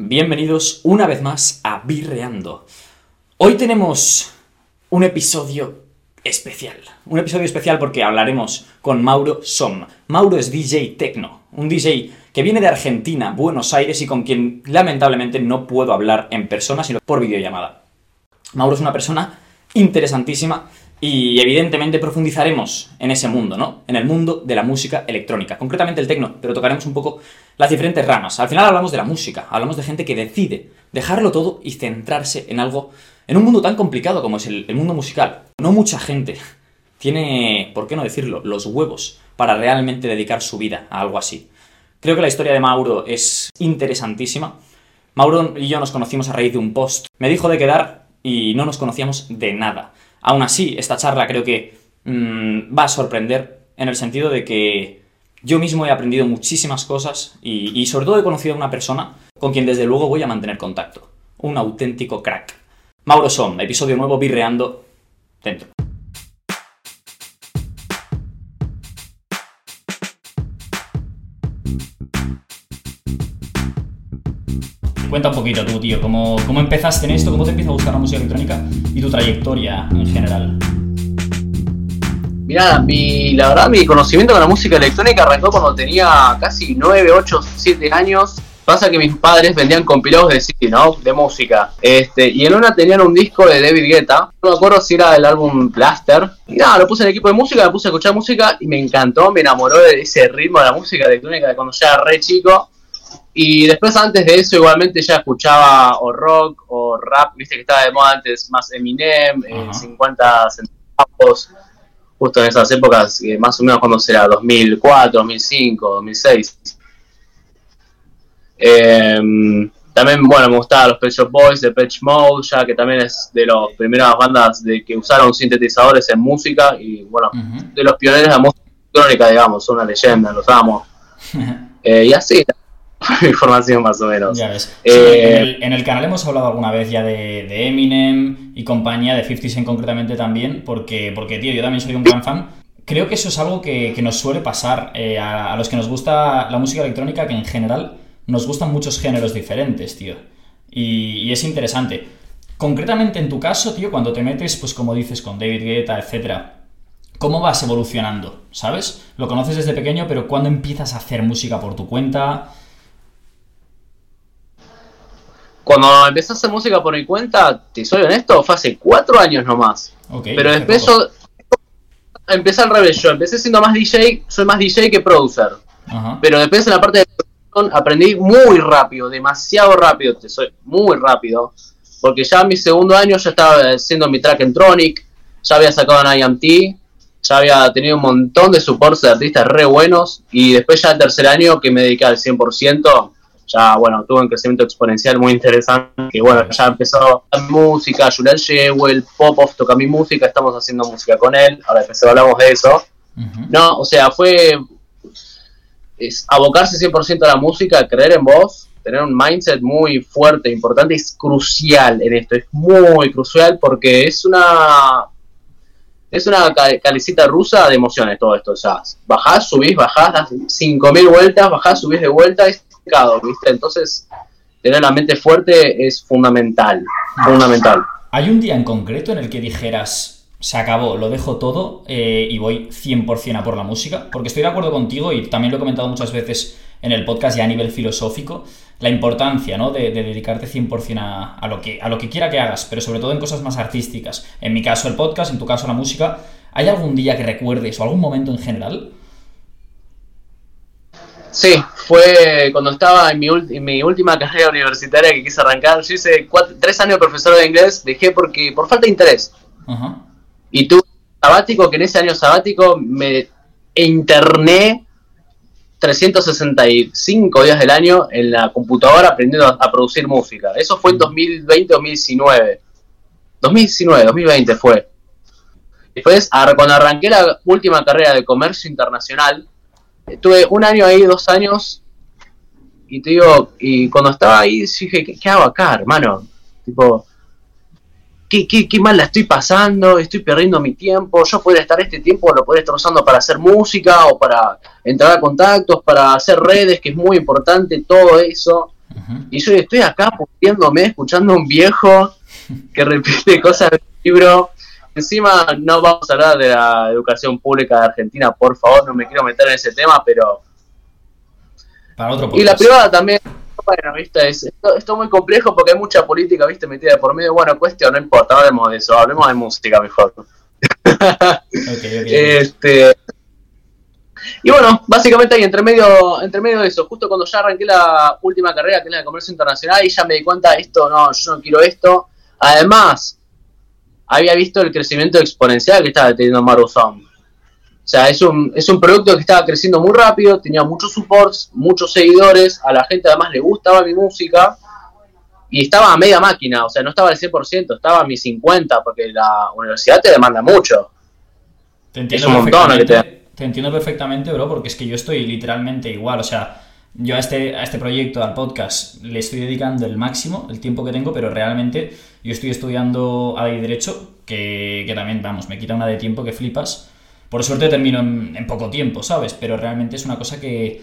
Bienvenidos una vez más a Birreando. Hoy tenemos un episodio especial. Un episodio especial porque hablaremos con Mauro Som. Mauro es DJ Tecno, un DJ que viene de Argentina, Buenos Aires y con quien lamentablemente no puedo hablar en persona, sino por videollamada. Mauro es una persona interesantísima y evidentemente profundizaremos en ese mundo, ¿no? En el mundo de la música electrónica, concretamente el tecno, pero tocaremos un poco las diferentes ramas. Al final hablamos de la música, hablamos de gente que decide dejarlo todo y centrarse en algo, en un mundo tan complicado como es el, el mundo musical. No mucha gente tiene, ¿por qué no decirlo?, los huevos para realmente dedicar su vida a algo así. Creo que la historia de Mauro es interesantísima. Mauro y yo nos conocimos a raíz de un post. Me dijo de quedar y no nos conocíamos de nada. Aún así, esta charla creo que mmm, va a sorprender en el sentido de que yo mismo he aprendido muchísimas cosas y, y, sobre todo he conocido a una persona con quien desde luego voy a mantener contacto. Un auténtico crack. Mauro Som, episodio nuevo, birreando dentro. Cuenta un poquito tú, tío, ¿cómo, cómo empezaste en esto, cómo te empieza a gustar la música electrónica y tu trayectoria en general. Mirá, mi, la verdad mi conocimiento con la música electrónica arrancó cuando tenía casi 9, 8, 7 años. Pasa que mis padres vendían compilados de CD, ¿no? De música. Este, y en una tenían un disco de David Guetta. No me acuerdo si era el álbum Blaster. Y nada, lo puse en el equipo de música, me puse a escuchar música y me encantó, me enamoró de ese ritmo de la música electrónica de cuando ya era re chico. Y después antes de eso igualmente ya escuchaba o rock o rap, viste que estaba de moda antes más Eminem, eh, 50 centavos, justo en esas épocas, eh, más o menos cuando será, 2004, 2005, 2006. Eh, también, bueno, me gustaban los Pet Shop Boys de Patch Mode, ya que también es de las primeras bandas de que usaron sintetizadores en música y, bueno, uh -huh. de los pioneros de la música electrónica, digamos, son una leyenda, los amo. eh, y así, información más o menos. Ya ves. Sí, eh, en, el, en, el, canal hemos hablado alguna vez ya de, de, Eminem y compañía, de 50 Cent concretamente también, porque, porque, tío, yo también soy un gran fan. Creo que eso es algo que, que nos suele pasar eh, a, a, los que nos gusta la música electrónica, que en general nos gustan muchos géneros diferentes, tío. Y, y es interesante. Concretamente en tu caso, tío, cuando te metes, pues como dices, con David Guetta, etcétera, ¿cómo vas evolucionando? ¿Sabes? Lo conoces desde pequeño, pero ¿cuándo empiezas a hacer música por tu cuenta? Cuando empecé a hacer música por mi cuenta, te soy honesto, fue hace cuatro años nomás. Okay, Pero después yo empecé al revés, yo empecé siendo más DJ, soy más DJ que producer. Uh -huh. Pero después en la parte de producción aprendí muy rápido, demasiado rápido, te soy muy rápido. Porque ya en mi segundo año ya estaba haciendo mi track en Tronic, ya había sacado en IMT, ya había tenido un montón de supports de artistas re buenos. Y después ya el tercer año que me dediqué al 100%, ya, bueno, tuvo un crecimiento exponencial muy interesante, que bueno, ya empezó la música, Julian Shewell, Popov toca mi música, estamos haciendo música con él, ahora empecé hablamos de eso. Uh -huh. No, o sea, fue es abocarse 100% a la música, creer en vos, tener un mindset muy fuerte, importante, es crucial en esto, es muy crucial porque es una es una calecita rusa de emociones todo esto, o sea, bajás, subís, bajás, das 5000 vueltas, bajás, subís de vuelta, es Entonces, tener la mente fuerte es fundamental, fundamental. ¿Hay un día en concreto en el que dijeras, se acabó, lo dejo todo eh, y voy 100% a por la música? Porque estoy de acuerdo contigo y también lo he comentado muchas veces en el podcast ya a nivel filosófico, la importancia ¿no? de, de dedicarte 100% a, a, lo que, a lo que quiera que hagas, pero sobre todo en cosas más artísticas. En mi caso el podcast, en tu caso la música. ¿Hay algún día que recuerdes o algún momento en general? Sí, fue cuando estaba en mi, en mi, última carrera universitaria que quise arrancar. Yo hice cuatro, tres años de profesor de inglés, dejé porque por falta de interés. Uh -huh. Y tuve un sabático que en ese año sabático me interné 365 días del año en la computadora aprendiendo a, a producir música. Eso fue en 2020-2019. 2019, 2020 fue. Después, cuando arranqué la última carrera de comercio internacional, Estuve un año ahí, dos años, y te digo, y cuando estaba ahí dije, ¿qué, qué hago acá, hermano? Tipo, ¿qué, ¿qué, qué, mal la estoy pasando? Estoy perdiendo mi tiempo. Yo podría estar este tiempo, lo podría estar usando para hacer música o para entrar a contactos, para hacer redes, que es muy importante todo eso. Y yo estoy acá pudiéndome, escuchando a un viejo que repite cosas del libro. Encima no vamos a hablar de la educación pública de Argentina, por favor, no me quiero meter en ese tema, pero... Para otro y la privada también, bueno, viste, es, esto, es muy complejo porque hay mucha política, viste, metida por medio. Bueno, cuestión, no importa, no hablemos de eso, hablemos de música mejor. Este, y bueno, básicamente ahí entre medio, entre medio de eso, justo cuando ya arranqué la última carrera, que es la de comercio internacional, y ya me di cuenta, esto no, yo no quiero esto. Además, había visto el crecimiento exponencial que estaba teniendo Maruzón. O sea, es un, es un producto que estaba creciendo muy rápido, tenía muchos supports, muchos seguidores, a la gente además le gustaba mi música y estaba a media máquina, o sea, no estaba al 100%, estaba a mi 50%, porque la universidad te demanda mucho. Te entiendo, es un montón que te... te entiendo perfectamente, bro, porque es que yo estoy literalmente igual, o sea, yo a este, a este proyecto, al podcast, le estoy dedicando el máximo, el tiempo que tengo, pero realmente yo estoy estudiando a Derecho, que, que también, vamos, me quita una de tiempo que flipas. Por suerte termino en, poco tiempo, ¿sabes? Pero realmente es una cosa que,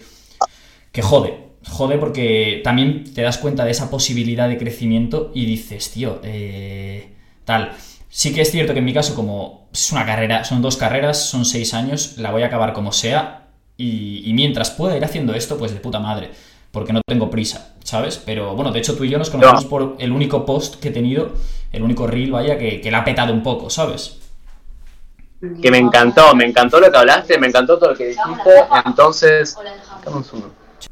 que jode. Jode porque también te das cuenta de esa posibilidad de crecimiento y dices, tío, eh, tal. Sí que es cierto que en mi caso, como es una carrera, son dos carreras, son seis años, la voy a acabar como sea. Y, mientras pueda ir haciendo esto, pues de puta madre. Porque no tengo prisa, ¿sabes? Pero bueno, de hecho tú y yo nos conocemos por el único post que he tenido, el único reel, vaya, que, que la ha petado un poco, ¿sabes? que me encantó, me encantó lo que hablaste, me encantó todo lo que dijiste. Entonces,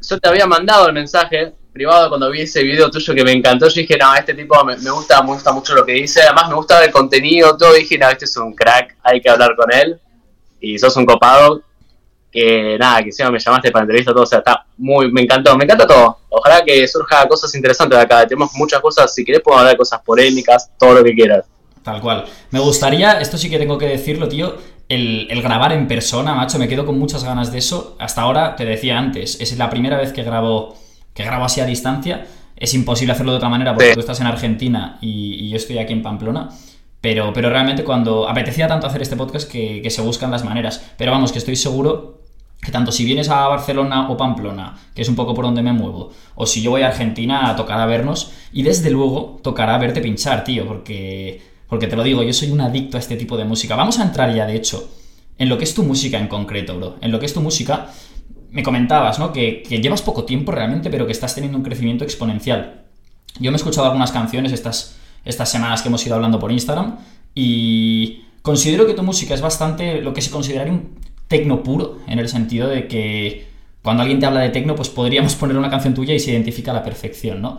yo te había mandado el mensaje privado cuando vi ese video tuyo que me encantó. Yo dije, no, este tipo me, gusta, me gusta mucho lo que dice. Además, me gusta el contenido, todo. Dije, no, este es un crack, hay que hablar con él. Y sos un copado. Que nada, que me llamaste para entrevista, todo. O sea, está muy, me encantó, me encanta todo. Ojalá que surja cosas interesantes de acá. Tenemos muchas cosas. Si querés, podemos hablar de cosas polémicas, todo lo que quieras. Tal cual. Me gustaría, esto sí que tengo que decirlo, tío, el, grabar en persona, macho, me quedo con muchas ganas de eso. Hasta ahora, te decía antes, es la primera vez que grabo, que grabo así a distancia. Es imposible hacerlo de otra manera porque tú estás en Argentina y, yo estoy aquí en Pamplona. Pero, pero realmente cuando apetecía tanto hacer este podcast que, que se buscan las maneras. Pero vamos, que estoy seguro que tanto si vienes a Barcelona o Pamplona, que es un poco por donde me muevo, o si yo voy a Argentina, tocará vernos y desde luego tocará verte pinchar, tío, porque porque te lo digo, yo soy un adicto a este tipo de música. Vamos a entrar ya, de hecho, en lo que es tu música en concreto, bro. En lo que es tu música, me comentabas, ¿no? Que, llevas poco tiempo realmente, pero que estás teniendo un crecimiento exponencial. Yo me he escuchado algunas canciones estas, estas semanas que hemos ido hablando por Instagram y considero que tu música es bastante lo que se consideraría un tecno puro, en el sentido de que cuando alguien te habla de tecno, pues podríamos poner una canción tuya y se identifica a la perfección, ¿no?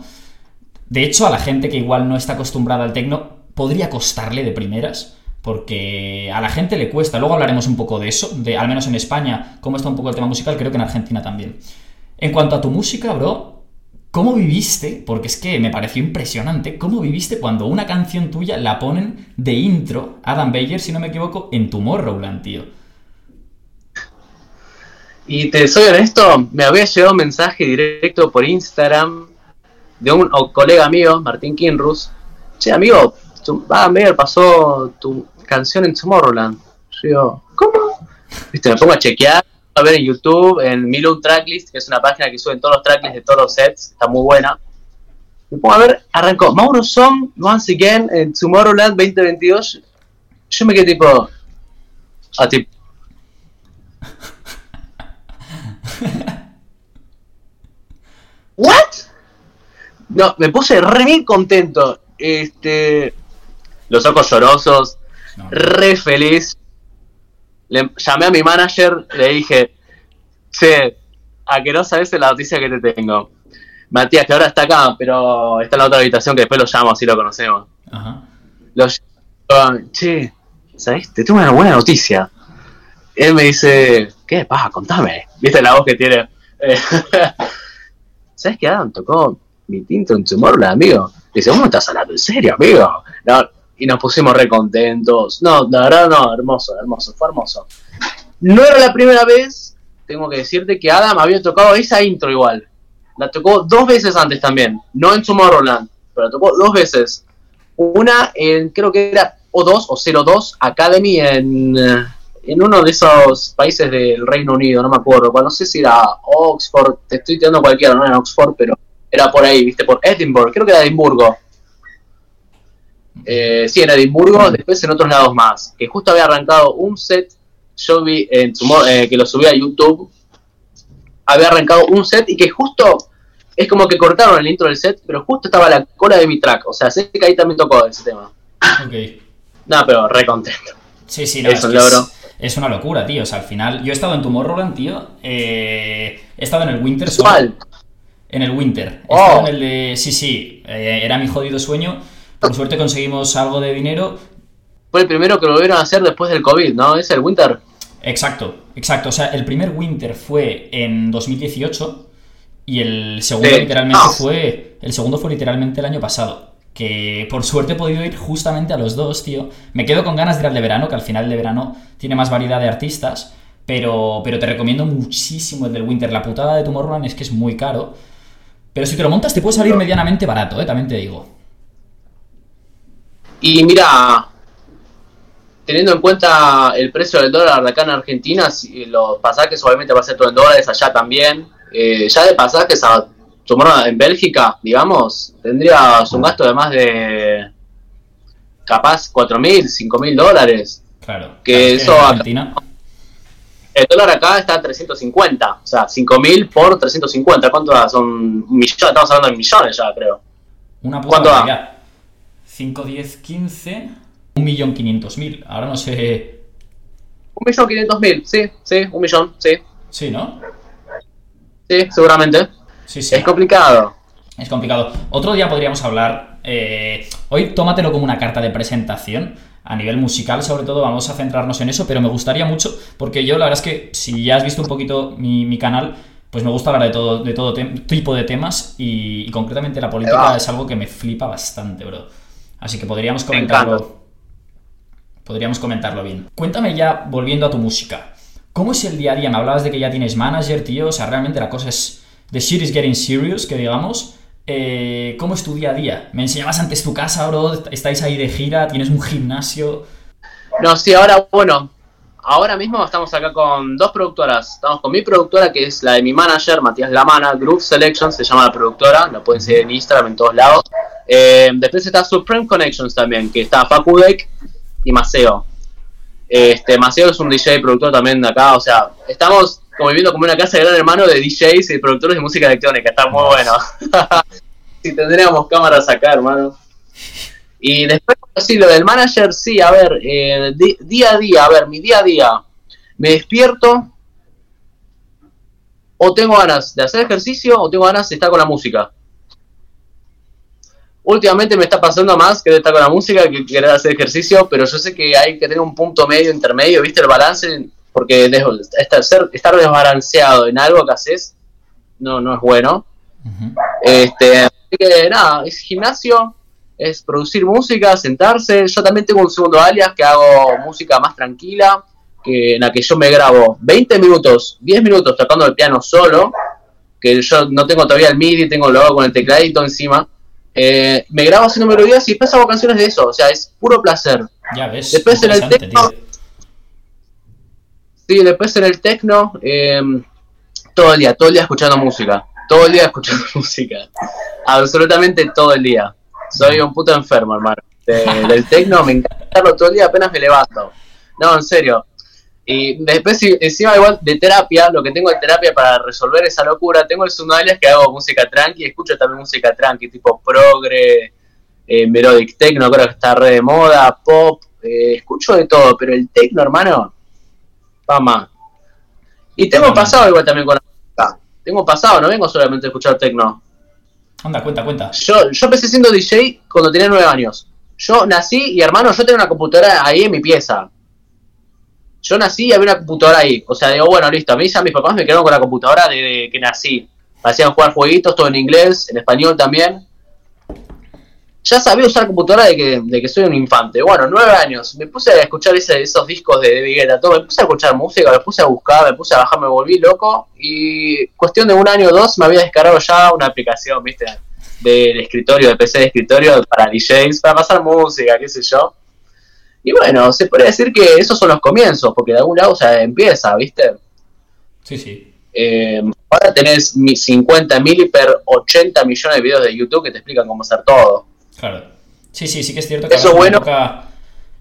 De hecho, a la gente que igual no está acostumbrada al tecno, podría costarle de primeras, porque a la gente le cuesta. Luego hablaremos un poco de eso, de al menos en España, cómo está un poco el tema musical, creo que en Argentina también. En cuanto a tu música, bro, ¿cómo viviste? Porque es que me pareció impresionante, ¿cómo viviste cuando una canción tuya la ponen de intro, Adam Bayer, si no me equivoco, en Tomorrowland, tío? Y te soy honesto, me había llegado un mensaje directo por Instagram de un colega mío, Martín Kinrus. Che, amigo, ah, Meyer pasó tu canción en Tomorrowland. Yo digo, ¿cómo? Viste, me pongo a chequear, a ver en YouTube, en Milo Tracklist, que es una página que sube todos los tracklists de todos los sets, está muy buena. Me pongo a ver, arrancó Mauro Song, Once Again, en Tomorrowland 2022. Yo me quedé tipo. A tipo. ¿What? No, me puse re bien contento. Este los ojos llorosos, re feliz. Le, llamé a mi manager, le dije, che, a que no sabes la noticia que te tengo. Matías, que ahora está acá, pero está en la otra habitación que después lo llamo, así lo conocemos. Ajá. Lo che, ¿sabes? Te tengo una buena noticia. Él me dice, ¿qué pasa? Contame. ¿Viste la voz que tiene? ¿Sabes qué Adam tocó mi tinto en Tomorrowland, amigo? Dice, ¿cómo estás hablando en serio, amigo? No, y nos pusimos re contentos. No, la verdad no, hermoso, hermoso, fue hermoso. No era la primera vez, tengo que decirte que Adam había tocado esa intro igual. La tocó dos veces antes también, no en Tomorrowland, pero la tocó dos veces. Una en, creo que era O2 o 02 Academy en, eh, en uno de esos países del Reino Unido, no me acuerdo. No sé si era Oxford, te estoy tirando cualquiera, no era Oxford, pero Era por ahí, viste, por Edinburgh, creo que era Edimburgo. Eh, sí, en Edimburgo, después en otros lados más. Que justo había arrancado un set, yo vi en Tomorrow- eh, que lo subí a YouTube, había arrancado un set y que justo es como que cortaron el intro del set, pero justo estaba la cola de mi track. O sea, sé que ahí también tocó ese tema. Ok. Nada, pero re contento. Sí, sí, no, Es es. Es, una locura, tío. O sea, al final, yo he estado en Tomorrowland, tío. eh, he estado en el Winter. En el Winter. He Oh. estado en el de. Sí, sí. eh, era mi jodido sueño. Por suerte conseguimos algo de dinero. Fue el primero que lo volvieron a hacer después del COVID, ¿no? Es el Winter. Exacto, exacto. O sea, el primer Winter fue en 2018 y el segundo Sí. literalmente Ah. fue. El segundo fue literalmente el año pasado. Que por suerte he podido ir justamente a los dos, tío. Me quedo con ganas de ir al de verano, que al final el de verano tiene más variedad de artistas. Pero, pero te recomiendo muchísimo el del Winter. La putada de Tomorrowland es que es muy caro. Pero si te lo montas te puede salir medianamente barato, ¿eh? También te digo. Y mira, teniendo en cuenta el precio del dólar de acá en Argentina, si- los pasajes obviamente va a ser todo en dólares, allá también. Eh, ya de pasajes a tomar en Bélgica, digamos, tendrías un gasto de más de capaz 4 mil, 5 mil dólares. Claro. Que eso en acá- Argentina. El dólar acá está a 350, o sea, 5 mil por 350. ¿Cuánto da? Son millón, estamos hablando de millones ya, creo. Una puta ¿Cuánto da? barbaridad. 5, 10, 15. 1.500.000. Ahora no sé. Un millón quinientos mil, sí, sí, un millón, sí, Sí, ¿no? sí, seguramente. Sí, sí. Es complicado. Es complicado. Otro día podríamos hablar. eh, hoy tómatelo como una carta de presentación. A nivel musical, sobre todo, vamos a centrarnos en eso. Pero me gustaría mucho, porque yo la verdad es que si ya has visto un poquito mi, mi canal, pues me gusta hablar de todo, de todo tipo de temas. Y, y concretamente la política es algo que me flipa bastante, bro. Así que podríamos comentarlo. Podríamos comentarlo bien. Cuéntame ya, volviendo a tu música. ¿Cómo es el día a día? Me hablabas de que ya tienes manager, tío. O sea, realmente la cosa es. The shit is getting serious, que digamos. Eh, ¿Cómo es tu día a día? Me enseñabas antes tu casa, bro. Estáis ahí de gira, tienes un gimnasio. No, sí, ahora, bueno, ahora mismo estamos acá con dos productoras. Estamos con mi productora, que es la de mi manager, Matías Lamana, Group Selection, se llama la productora, lo pueden seguir en Instagram en todos lados. Eh, después está Supreme Connections también, que está Fakudek y Maceo. Este, Maceo es un DJ productor también de acá, o sea, estamos conviviendo como una casa de gran hermano de DJs y productores de música electrónica, está muy bueno. si tendríamos cámaras acá, hermano. Y después, sí, lo del manager, sí, a ver, eh, día a día, a ver, mi día a día, me despierto, o tengo ganas de hacer ejercicio, o tengo ganas de estar con la música. Últimamente me está pasando más que de estar con la música que querer hacer ejercicio, pero yo sé que hay que tener un punto medio, intermedio, ¿viste? El balance, porque estar, ser- estar desbalanceado en algo que haces no, no es bueno. Este, así que nada, es gimnasio, es producir música, sentarse. Yo también tengo un segundo alias que hago música más tranquila, que en la que yo me grabo 20 minutos, 10 minutos tocando el piano solo, que yo no tengo todavía el MIDI, tengo lo hago con el tecladito encima. Eh, me grabo haciendo melodías y después hago canciones de eso, o sea, es puro placer. Ya ves. Después en el tío. Sí, después en el techno, eh, todo el día, todo el día escuchando música. Todo el día escuchando música. Absolutamente todo el día. Soy un puto enfermo, hermano. De- del techno me encanta estarlo todo el día apenas me levanto. No, en serio. Y después, encima igual de terapia, lo que tengo de terapia para resolver esa locura, tengo el Sundailias que hago música tranqui, escucho también música tranqui, tipo progre, eh, melodic techno, creo que está re de moda, pop, eh, escucho de todo, pero el techno, hermano, más. Y tengo pasado igual también con la. Tengo pasado, no vengo solamente a escuchar techno. Anda, cuenta, cuenta. Yo, yo empecé siendo DJ cuando tenía nueve años. Yo nací y hermano, yo tenía una computadora ahí en mi pieza. Yo nací y había una computadora ahí. O sea, digo, bueno, listo. A mí ya mis papás me quedaron con la computadora desde que nací. Me hacían jugar jueguitos, todo en inglés, en español también. Ya sabía usar computadora de que, de que soy un infante. Bueno, nueve años. Me puse a escuchar ese- esos discos de David Guetta, todo. Me puse a escuchar música, me puse a buscar, me puse a bajar, me volví loco. Y cuestión de un año o dos me había descargado ya una aplicación, ¿viste? del escritorio, de PC de escritorio para DJs, para pasar música, qué sé yo. Y bueno, se puede decir que esos son los comienzos, porque de algún lado se empieza, ¿viste? Sí, sí. Eh, ahora tenés 50 mil hiper 80 millones de videos de YouTube que te explican cómo hacer todo. Claro. Sí, sí, sí que es cierto que Eso es, bueno. una época,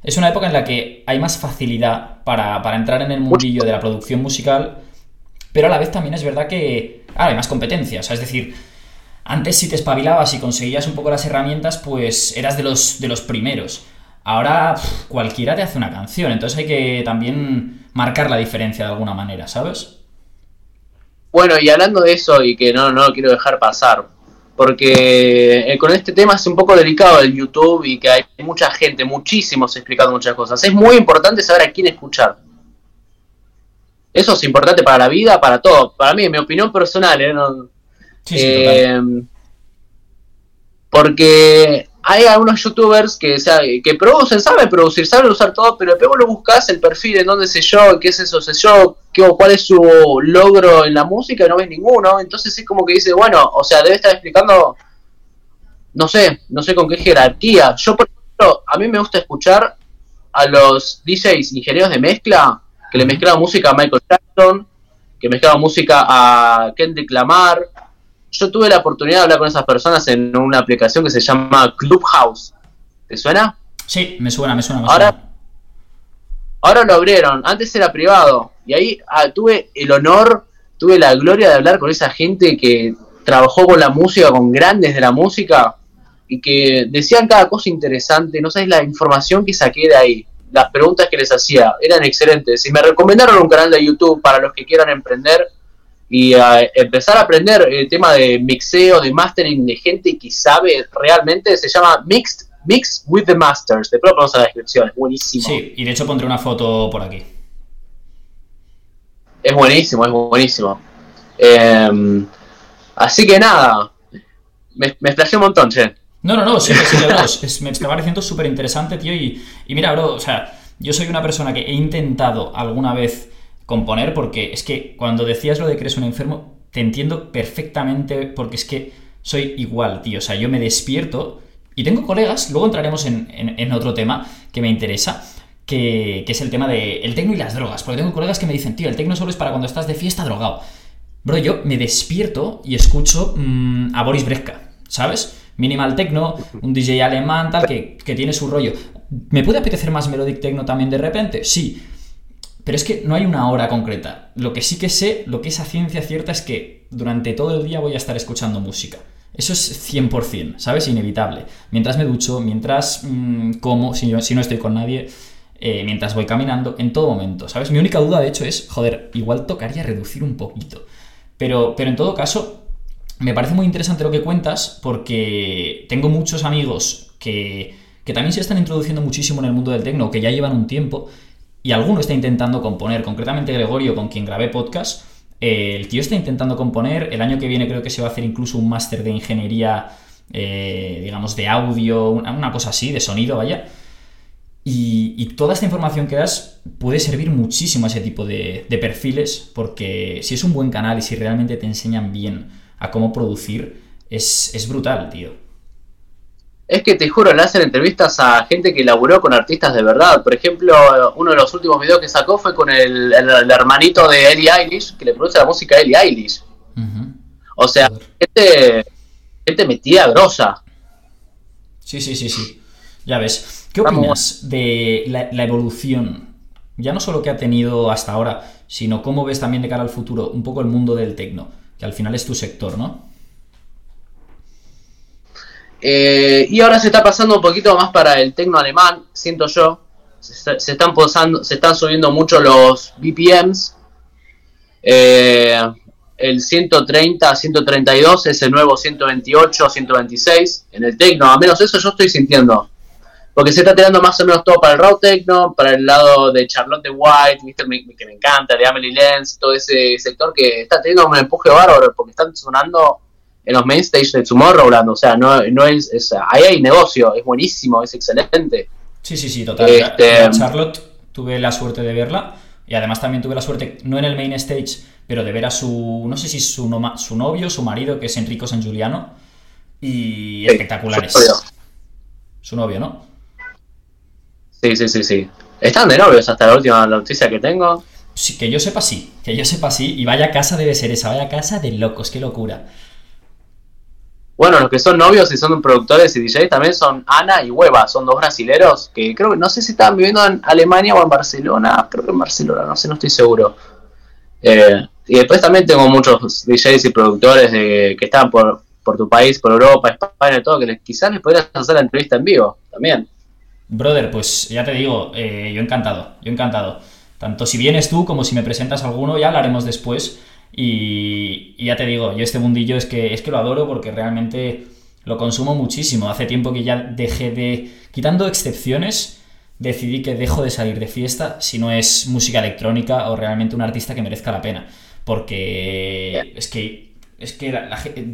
es una época en la que hay más facilidad para, para entrar en el mundillo de la producción musical, pero a la vez también es verdad que ahora hay más competencia. O sea, es decir, antes si te espabilabas y conseguías un poco las herramientas, pues eras de los, de los primeros. Ahora cualquiera te hace una canción, entonces hay que también marcar la diferencia de alguna manera, ¿sabes? Bueno, y hablando de eso, y que no, no lo quiero dejar pasar, porque eh, con este tema es un poco delicado el YouTube y que hay mucha gente, muchísimos explicando muchas cosas. Es muy importante saber a quién escuchar. Eso es importante para la vida, para todo. Para mí, en mi opinión personal, ¿eh? No- Sí, sí, eh, porque hay algunos youtubers que, o sea, que producen, saben producir, saben usar todo, pero después vos lo buscas el perfil en dónde sé yo, qué es eso, sé yo, qué, cuál es su logro en la música, y no ves ninguno. Entonces es como que dice, bueno, o sea, debe estar explicando, no sé, no sé con qué jerarquía. Yo, por ejemplo, a mí me gusta escuchar a los DJs ingenieros de mezcla que le mezclaban música a Michael Jackson, que mezclaban música a Kendrick Lamar. Yo tuve la oportunidad de hablar con esas personas en una aplicación que se llama Clubhouse. ¿Te suena? Sí, me suena, me suena, me Ahora- suena. Ahora lo abrieron, antes era privado. Y ahí ah, tuve el honor, tuve la gloria de hablar con esa gente que trabajó con la música, con grandes de la música, y que decían cada cosa interesante. No sabes la información que saqué de ahí. Las preguntas que les hacía eran excelentes. Y me recomendaron un canal de YouTube para los que quieran emprender y empezar a aprender el tema de mixeo, de mastering de gente que sabe realmente. Se llama Mixed Mix with the Masters. Después lo ponemos en la descripción. Es buenísimo. Sí, y de hecho pondré una foto por aquí. Es buenísimo, es buenísimo. Eh, así que nada, me, me un montón, che. No, no, no, sí, sí, bro, es- me está pareciendo súper interesante, tío. Y, y mira, bro, o sea, yo soy una persona que he intentado alguna vez componer, porque es que cuando decías lo de que eres un enfermo, te entiendo perfectamente, porque es que soy igual, tío. O sea, yo me despierto y tengo colegas, luego entraremos en, en- otro tema que me interesa. Que, que es el tema del el tecno y las drogas. Porque tengo colegas que me dicen, tío, el tecno solo es para cuando estás de fiesta drogado. Bro, yo me despierto y escucho mm, a Boris Brejcha, ¿sabes? Minimal techno, un DJ alemán, tal, que, que tiene su rollo. ¿Me puede apetecer más melodic techno también de repente? Sí. Pero es que no hay una hora concreta. Lo que sí que sé, lo que es a ciencia cierta es que durante todo el día voy a estar escuchando música. Eso es 100%, ¿sabes? Inevitable. Mientras me ducho, mientras mm, como, si, yo- si no estoy con nadie, eh, mientras voy caminando, en todo momento, ¿sabes? Mi única duda, de hecho, es, joder, igual tocaría reducir un poquito. Pero, pero en todo caso, me parece muy interesante lo que cuentas porque tengo muchos amigos que, que también se están introduciendo muchísimo en el mundo del tecno, que ya llevan un tiempo y alguno está intentando componer, concretamente Gregorio, con quien grabé podcast, eh, el tío está intentando componer, el año que viene creo que se va a hacer incluso un máster de ingeniería, eh, digamos, de audio, una, cosa así, de sonido, vaya. Y, y toda esta información que das puede servir muchísimo a ese tipo de, de perfiles, porque si es un buen canal y si realmente te enseñan bien a cómo producir, es, es brutal, tío. Es que te juro, le hacen entrevistas a gente que laburó con artistas de verdad. Por ejemplo, uno de los últimos videos que sacó fue con el, el- el hermanito de Ellie Eilish, que le produce la música a Ellie Eilish. O sea, gente, gente metida grosa. Sí, sí, sí, sí. Ya ves. ¿Qué Vamos. opinas de la, la evolución? Ya no solo que ha tenido hasta ahora, sino cómo ves también de cara al futuro un poco el mundo del tecno, que al final es tu sector, ¿no? Eh, y ahora se está pasando un poquito más para el tecno alemán, siento yo. Se, están posando, se están subiendo mucho los BPMs. Eh, el 130, 132 es el nuevo 128, 126 en el tecno. A menos eso yo estoy sintiendo. Porque se está tirando más o menos todo para el raw techno, para el lado de Charlotte White, ¿viste? Me- que me encanta, de Amelie Lenz, todo ese sector que está teniendo un empuje bárbaro porque están sonando en los main stage de Tomorrowland, o sea, no, no es, es- ahí hay negocio, es buenísimo, es excelente. Sí, sí, sí, total. Este- la Charlotte tuve la suerte de verla y además también tuve la suerte, no en el main stage, pero de ver a su, no sé si su, noma- su novio, su marido, que es Enrico San Giuliano, y Sí, espectaculares. su novio. Su novio, ¿no? Sí, sí, sí, sí. Están de novios hasta la última noticia que tengo. Sí, que yo sepa sí, que yo sepa sí, y vaya casa debe ser esa, vaya casa de locos, qué locura. Bueno, los que son novios y son productores y DJs también son Ana y Hueva, son dos brasileros que creo que no sé si estaban viviendo en Alemania o en Barcelona, creo que en Barcelona, no sé, no estoy seguro. Eh, y después también tengo muchos DJs y productores de, que están por, por tu país, por Europa, España, todo, que quizás les podrías hacer la entrevista en vivo también. Brother, pues ya te digo, eh, yo encantado, yo encantado. Tanto si vienes tú como si me presentas alguno, ya hablaremos después. Y, ya te digo, yo este mundillo es que, es que lo adoro porque realmente lo consumo muchísimo. Hace tiempo que ya dejé de... Quitando excepciones, decidí que dejo de salir de fiesta si no es música electrónica o realmente un artista que merezca la pena. Porque es que es que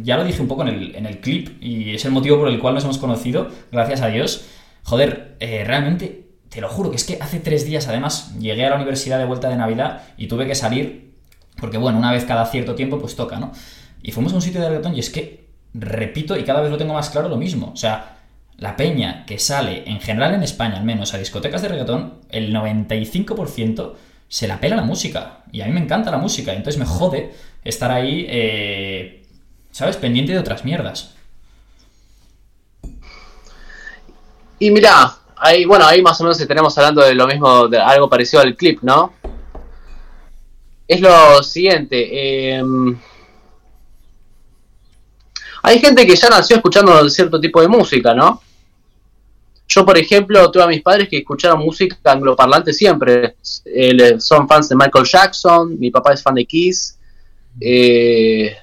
ya lo dije un poco en el, en el, clip y es el motivo por el cual nos hemos conocido, gracias a Dios. Joder, eh, realmente te lo juro que es que hace tres días además llegué a la universidad de vuelta de Navidad y tuve que salir, porque bueno, una vez cada cierto tiempo pues toca, ¿no? Y fuimos a un sitio de reggaetón y es que, repito, y cada vez lo tengo más claro, lo mismo. O sea, la peña que sale, en general en España al menos, a discotecas de reggaetón, el 95% se la pela la música. Y a mí me encanta la música, entonces me jode estar ahí, eh, ¿sabes? Pendiente de otras mierdas. Y mira, ahí, bueno, ahí más o menos tenemos hablando de lo mismo, de algo parecido al clip, ¿no? Es lo siguiente. Em, hay gente que ya nació escuchando cierto tipo de música, ¿no? Yo, por ejemplo, tuve a mis padres que escucharon música angloparlante siempre. son fans de Michael Jackson, mi papá es fan de Kiss. Eh,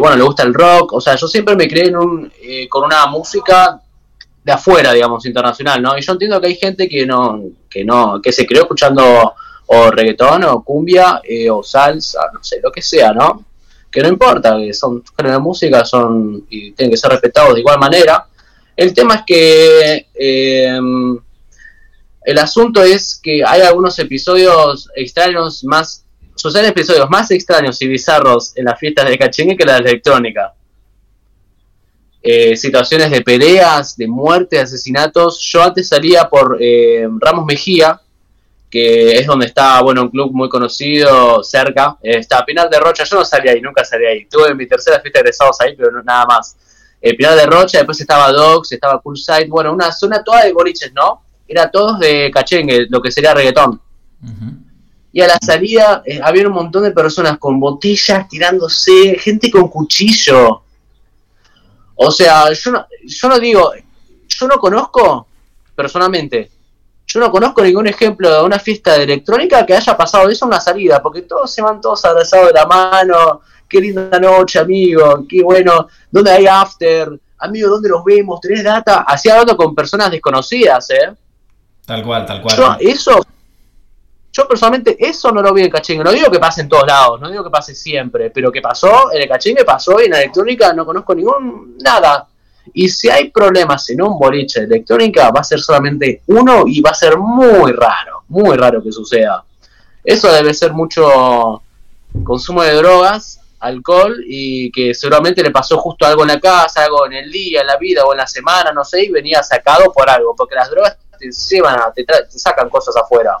bueno, le gusta el rock. O sea, yo siempre me creé en un, eh, con una música de afuera, digamos, internacional, ¿no? Y yo entiendo que hay gente que no, que no, que se creó escuchando o reggaetón o cumbia eh, o salsa, no sé, lo que sea, ¿no? Que no importa, que son géneros de música, son y tienen que ser respetados de igual manera. El tema es que eh, el asunto es que hay algunos episodios extraños más, suceden episodios más extraños y bizarros en las fiestas de cachengue que la electrónica. Eh, situaciones de peleas, de muerte, de asesinatos. Yo antes salía por eh, Ramos Mejía, que es donde está, bueno, un club muy conocido cerca. está Pinar de Rocha, yo no salía ahí, nunca salí ahí. Tuve mi tercera fiesta de egresados ahí, pero nada más. Eh, Pinar de Rocha, después estaba Dogs, estaba Poolside, bueno, una zona toda de boliches, ¿no? Era todos de cachengue, lo que sería reggaetón. Y a la salida había un montón de personas con botellas tirándose, gente con cuchillo. O sea, yo no, yo no digo, yo no conozco, personalmente, yo no conozco ningún ejemplo de una fiesta de electrónica que haya pasado eso en una salida, porque todos se van todos abrazados de la mano, qué linda noche, amigo, qué bueno, ¿dónde hay after? Amigo, ¿dónde los vemos? ¿Tenés data? Así hablando con personas desconocidas, ¿eh? Tal cual, tal cual. Yo, eso yo personalmente eso no lo vi en cachingue. No digo que pase en todos lados, no digo que pase siempre, pero que pasó, en el cachingue pasó y en la electrónica no conozco ningún nada. Y si hay problemas en un boliche de electrónica, va a ser solamente uno y va a ser muy raro, muy raro que suceda. Eso debe ser mucho consumo de drogas, alcohol y que seguramente le pasó justo algo en la casa, algo en el día, en la vida o en la semana, no sé, y venía sacado por algo, porque las drogas te llevan a, te sacan cosas afuera.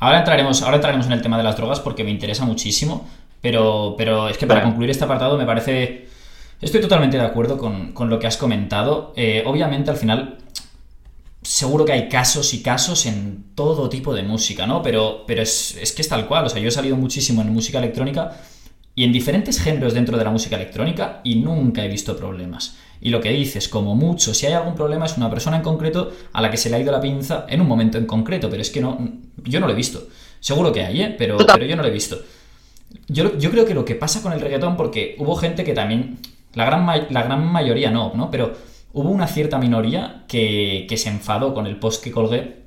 Ahora entraremos, ahora entraremos en el tema de las drogas porque me interesa muchísimo, pero, pero es que para concluir este apartado me parece... Estoy totalmente de acuerdo con, lo que has comentado. Eh, obviamente al final seguro que hay casos y casos en todo tipo de música, ¿no? Pero, pero es, es, que es tal cual. O sea, yo he salido muchísimo en música electrónica y en diferentes géneros dentro de la música electrónica y nunca he visto problemas. Y lo que dices, como mucho, si hay algún problema es una persona en concreto a la que se le ha ido la pinza en un momento en concreto, pero es que no, yo no lo he visto. Seguro que hay, ¿eh? pero, pero yo no lo he visto. Yo, yo, creo que lo que pasa con el reggaetón, porque hubo gente que también, la gran, la gran mayoría no, ¿no? Pero hubo una cierta minoría que, que se enfadó con el post que colgué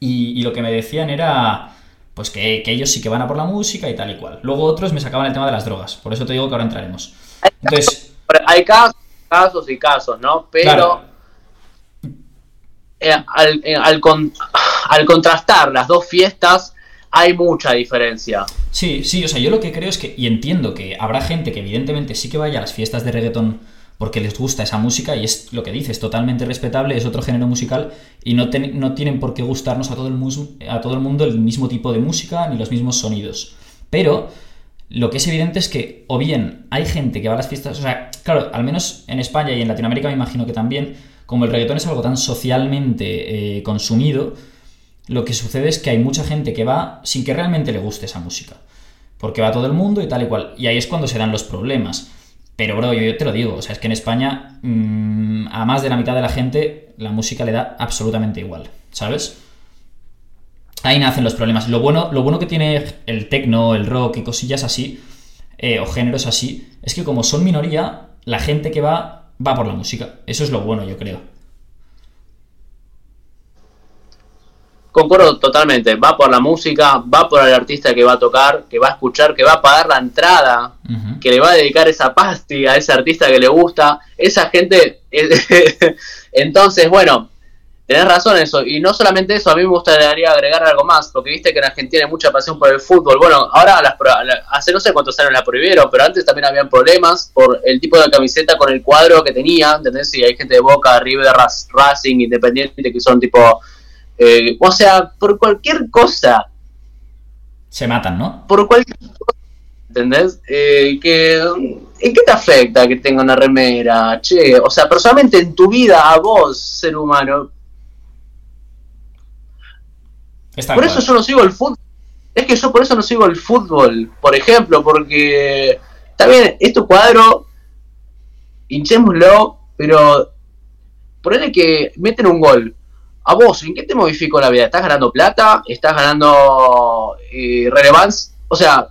y, y lo que me decían era pues que, que, ellos sí que van a por la música y tal y cual. Luego otros me sacaban el tema de las drogas, por eso te digo que ahora entraremos. Entonces... Hay casos casos y casos, ¿no? Pero eh, al, eh, al, al contrastar las dos fiestas hay mucha diferencia. Sí, sí, o sea, yo lo que creo es que, y entiendo que habrá gente que evidentemente sí que vaya a las fiestas de reggaetón porque les gusta esa música y es lo que dices, totalmente respetable, es otro género musical y no, no tienen por qué gustarnos a todo, el a todo el mundo el mismo tipo de música ni los mismos sonidos. Pero lo que es evidente es que o bien hay gente que va a las fiestas, o sea, claro, al menos en España y en Latinoamérica me imagino que también, como el reggaetón es algo tan socialmente eh, consumido, lo que sucede es que hay mucha gente que va sin que realmente le guste esa música. Porque va todo el mundo y tal y cual. Y ahí es cuando se dan los problemas. Pero, bro, yo, te lo digo, o sea, es que en España mm, a más de la mitad de la gente la música le da absolutamente igual, ¿sabes? Ahí nacen los problemas. Lo bueno, lo bueno que tiene el techno, el rock y cosillas así, eh, o géneros así, es que como son minoría, la gente que va va por la música. Eso es lo bueno, yo creo. Concuerdo totalmente, va por la música, va por el artista que va a tocar, que va a escuchar, que va a pagar la entrada, que le va a dedicar esa pasti a ese artista que le gusta, esa gente... Entonces, bueno, tenés razón eso, y no solamente eso, a mí me gustaría agregar algo más, porque viste que en Argentina hay mucha pasión por el fútbol. Bueno, ahora las, hace no sé cuántos años la prohibieron, pero antes también habían problemas por el tipo de camiseta con el cuadro que tenía, ¿entendés? Si hay gente de Boca, River, Racing, Independiente, que son tipo eh, o sea, por cualquier cosa. Se matan, ¿no? Por cualquier cosa, ¿entendés? Eh, que, ¿En qué te afecta que tenga una remera? Che, o sea, personalmente en tu vida, a vos, ser humano. por eso yo no sigo el fútbol. Es que yo por eso no sigo el fútbol, por ejemplo, porque también este cuadro, hinchémoslo, pero ponele que meten un gol a vos, ¿en qué te modificó la vida? ¿Estás ganando plata? ¿Estás ganando eh, relevancia? O sea,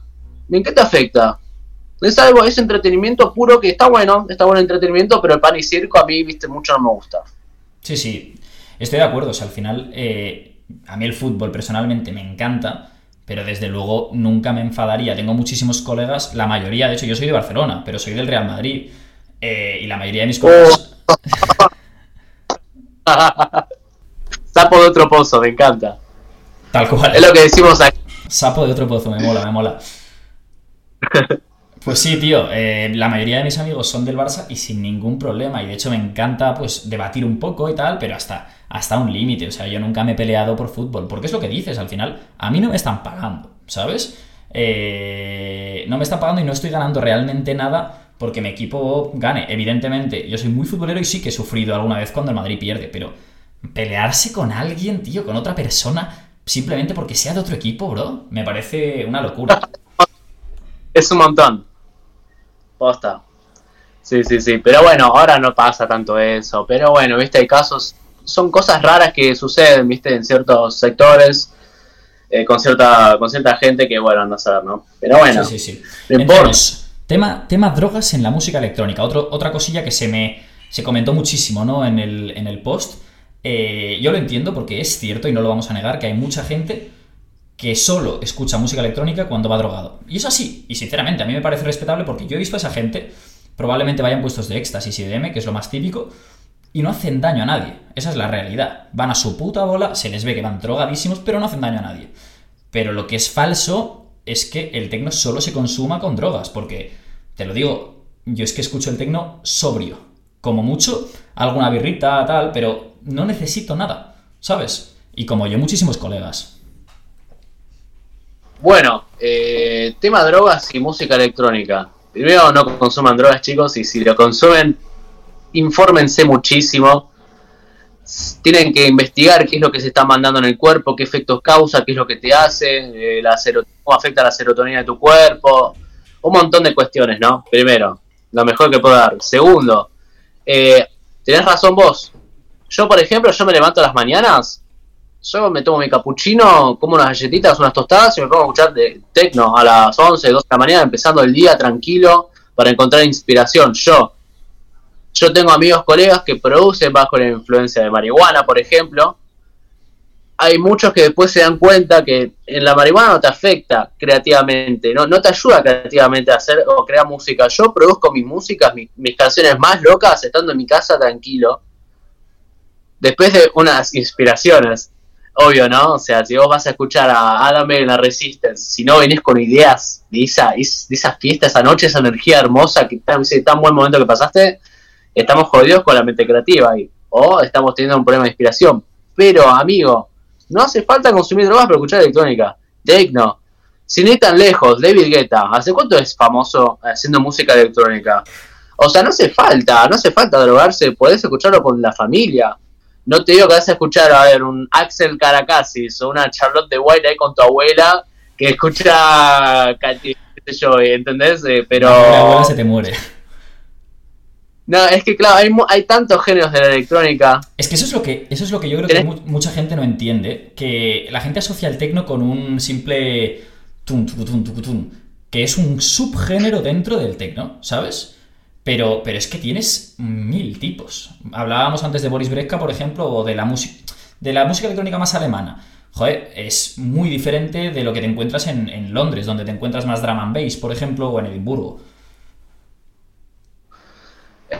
¿en qué te afecta? Es algo, es entretenimiento puro que está bueno, está bueno el entretenimiento, pero el pan y circo a mí, viste, mucho no me gusta. Sí, sí, estoy de acuerdo, o sea, al final, eh, a mí el fútbol personalmente me encanta, pero desde luego nunca me enfadaría. Tengo muchísimos colegas, la mayoría, de hecho, yo soy de Barcelona, pero soy del Real Madrid, eh, y la mayoría de mis colegas... Sapo de otro pozo, me encanta. Tal cual. Es lo que decimos aquí. Sapo de otro pozo, me mola, me mola. Pues sí, tío, eh, la mayoría de mis amigos son del Barça y sin ningún problema. Y de hecho me encanta pues debatir un poco y tal, pero hasta, hasta un límite. O sea, yo nunca me he peleado por fútbol. Porque es lo que dices, al final, a mí no me están pagando, ¿sabes? Eh, no me están pagando y no estoy ganando realmente nada porque mi equipo gane. Evidentemente, yo soy muy futbolero y sí que he sufrido alguna vez cuando el Madrid pierde, pero pelearse con alguien, tío, con otra persona, simplemente porque sea de otro equipo, bro, me parece una locura. Es un montón. Posta. Sí, sí, sí. Pero bueno, ahora no pasa tanto eso. Pero bueno, viste, hay casos, son cosas raras que suceden, viste, en ciertos sectores. Eh, con cierta con cierta gente que bueno no saber no pero bueno sí, sí, sí. tema tema drogas en la música electrónica Otro, otra cosilla que se me se comentó muchísimo no en el, en el post eh, yo lo entiendo porque es cierto y no lo vamos a negar que hay mucha gente que solo escucha música electrónica cuando va drogado. Y es así. Y sinceramente, a mí me parece respetable porque yo he visto a esa gente, probablemente vayan puestos de éxtasis y de M, que es lo más típico, y no hacen daño a nadie. Esa es la realidad. Van a su puta bola, se les ve que van drogadísimos, pero no hacen daño a nadie. Pero lo que es falso es que el tecno solo se consuma con drogas, porque, te lo digo, yo es que escucho el tecno sobrio. Como mucho, alguna birrita, tal, pero no necesito nada, ¿sabes? Y como yo, muchísimos colegas. Bueno, eh, tema drogas y música electrónica. Primero, no consuman drogas, chicos, y si lo consumen, infórmense muchísimo. Tienen que investigar qué es lo que se está mandando en el cuerpo, qué efectos causa, qué es lo que te hace, eh, la cómo afecta la serotonina de tu cuerpo, un montón de cuestiones, ¿no? Primero, lo mejor que puedo dar. Segundo, eh, tenés razón vos, yo, por ejemplo, yo me levanto a las mañanas, yo me tomo mi capuchino, como unas galletitas, unas tostadas y me pongo a escuchar de tecno a las 11, 12 de la mañana, empezando el día tranquilo para encontrar inspiración. Yo, yo tengo amigos, colegas que producen bajo la influencia de marihuana, por ejemplo. Hay muchos que después se dan cuenta que en la marihuana no te afecta creativamente, no, no te ayuda creativamente a hacer o crear música. Yo produzco mis músicas, mis, mis canciones más locas estando en mi casa tranquilo después de unas inspiraciones, obvio, ¿no? O sea, si vos vas a escuchar a Adam en la Resistance, si no venís con ideas de esa, de fiesta, esa noche, esa energía hermosa, que tan, ese tan buen momento que pasaste, estamos jodidos con la mente creativa ahí. O estamos teniendo un problema de inspiración. Pero, amigo, no hace falta consumir drogas para escuchar electrónica. Tecno. Sin ir tan lejos, David Guetta. ¿Hace cuánto es famoso haciendo música electrónica? O sea, no hace falta, no hace falta drogarse, podés escucharlo con la familia. No te digo que vas a escuchar, a ver, un Axel Caracasis o una Charlotte de White ahí con tu abuela que escucha, qué sé yo, ¿entendés? Eh, pero... La abuela se te muere. No, es que claro, hay, hay tantos géneros de la electrónica. Es que eso es lo que, eso es lo que yo creo que mucha gente no entiende. Que la gente asocia el tecno con un simple tum, tum, tum, tum, que es un subgénero dentro del tecno, ¿sabes? Pero, pero es que tienes mil tipos. Hablábamos antes de Boris Brejcha, por ejemplo, o de la música de la música electrónica más alemana. Joder, es muy diferente de lo que te encuentras en, en Londres, donde te encuentras más drum and bass, por ejemplo, o en Edimburgo.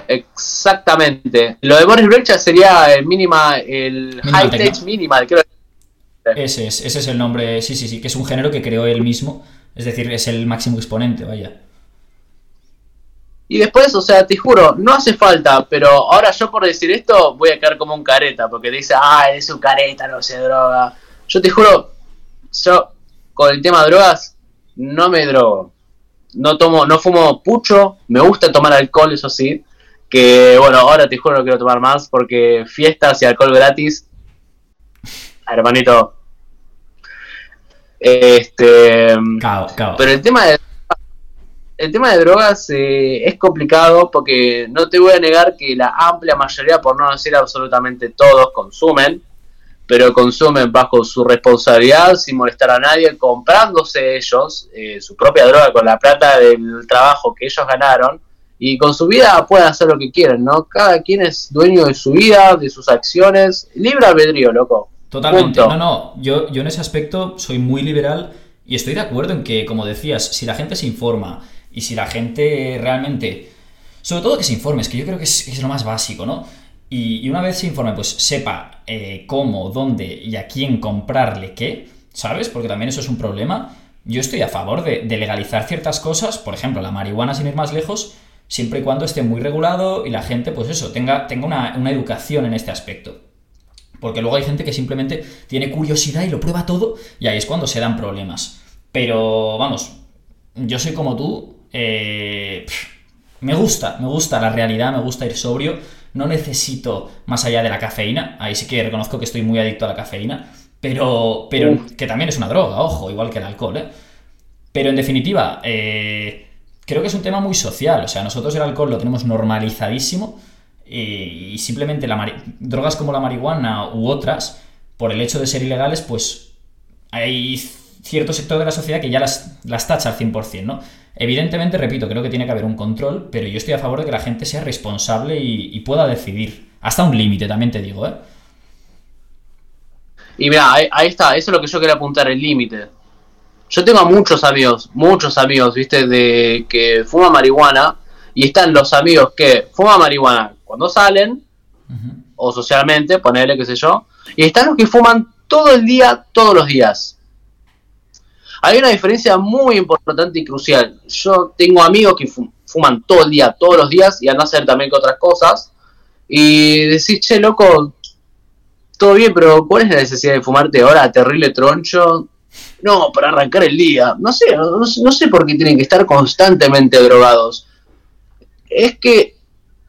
Exactamente. Lo de Boris Brecha sería el mínima, el high tech minimal, creo. Ese es, ese es el nombre, sí, sí, sí, que es un género que creó él mismo, es decir, es el máximo exponente, vaya. Y después, o sea, te juro, no hace falta, pero ahora yo por decir esto voy a quedar como un careta, porque dice, ah, es un careta, no se droga. Yo te juro, yo con el tema de drogas no me drogo. No tomo, no fumo pucho, me gusta tomar alcohol, eso sí, que bueno, ahora te juro no quiero tomar más porque fiestas y alcohol gratis, hermanito. Este, pero el tema de el tema de drogas eh, es complicado porque no te voy a negar que la amplia mayoría, por no decir absolutamente todos, consumen, pero consumen bajo su responsabilidad, sin molestar a nadie, comprándose ellos eh, su propia droga con la plata del trabajo que ellos ganaron y con su vida pueden hacer lo que quieran, ¿no? Cada quien es dueño de su vida, de sus acciones, libre albedrío, loco. Totalmente. No, no, yo, yo en ese aspecto soy muy liberal y estoy de acuerdo en que, como decías, si la gente se informa y si la gente realmente, sobre todo que se informe, es que yo creo que es, lo más básico, ¿no? Y, una vez se informe, pues sepa eh, cómo, dónde y a quién comprarle qué, ¿sabes? Porque también eso es un problema. Yo estoy a favor de, de legalizar ciertas cosas, por ejemplo, la marihuana sin ir más lejos, siempre y cuando esté muy regulado y la gente, pues eso, tenga, tenga una, educación en este aspecto. Porque luego hay gente que simplemente tiene curiosidad y lo prueba todo y ahí es cuando se dan problemas. Pero vamos, yo soy como tú, eh, me gusta, me gusta la realidad, me gusta ir sobrio, no necesito más allá de la cafeína, ahí sí que reconozco que estoy muy adicto a la cafeína, pero, pero que también es una droga, ojo, igual que el alcohol, ¿eh? Pero en definitiva, eh, creo que es un tema muy social. O sea, nosotros el alcohol lo tenemos normalizadísimo y, simplemente la drogas como la marihuana u otras, por el hecho de ser ilegales, pues hay cierto sector de la sociedad que ya las, las tacha al 100%, ¿no? Evidentemente, repito, creo que tiene que haber un control, pero yo estoy a favor de que la gente sea responsable y, pueda decidir. Hasta un límite, también te digo, ¿eh? Y mira, ahí, ahí, está, eso es lo que yo quería apuntar, el límite. Yo tengo muchos amigos, muchos amigos, viste, de que fuman marihuana y están los amigos que fuman marihuana cuando salen o socialmente, ponerle qué sé yo, y están los que fuman todo el día, todos los días. Hay una diferencia muy importante y crucial. Yo tengo amigos que fuman todo el día, todos los días y andan a hacer también que otras cosas. Y decís, che, loco, todo bien, pero ¿cuál es la necesidad de fumarte ahora terrible troncho? No, para arrancar el día. No sé, no, sé por qué tienen que estar constantemente drogados. Es que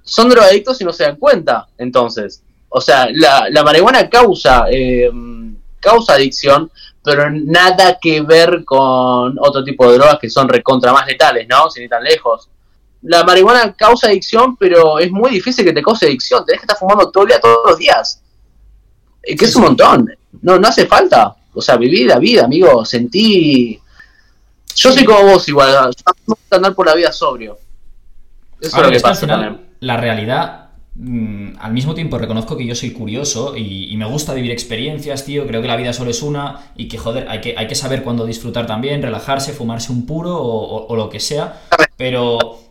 son drogadictos y no se dan cuenta, entonces. O sea, la, la marihuana causa, eh, causa adicción, pero nada que ver con otro tipo de drogas que son recontra más letales, ¿no? Sin ir tan lejos. La marihuana causa adicción, pero es muy difícil que te cause adicción. Tenés que estar fumando todo el día, todos los días. Que es un montón. No, no hace falta. O sea, viví la vida, amigo, sentí... Yo soy como vos igual, gusta andar por la vida sobrio. Eso es lo que pasa también. La realidad, mm, al mismo tiempo reconozco que yo soy curioso y, me gusta vivir experiencias, tío. Creo que la vida solo es una y que, joder, hay que, hay que saber cuándo disfrutar también, relajarse, fumarse un puro o lo que sea. Pero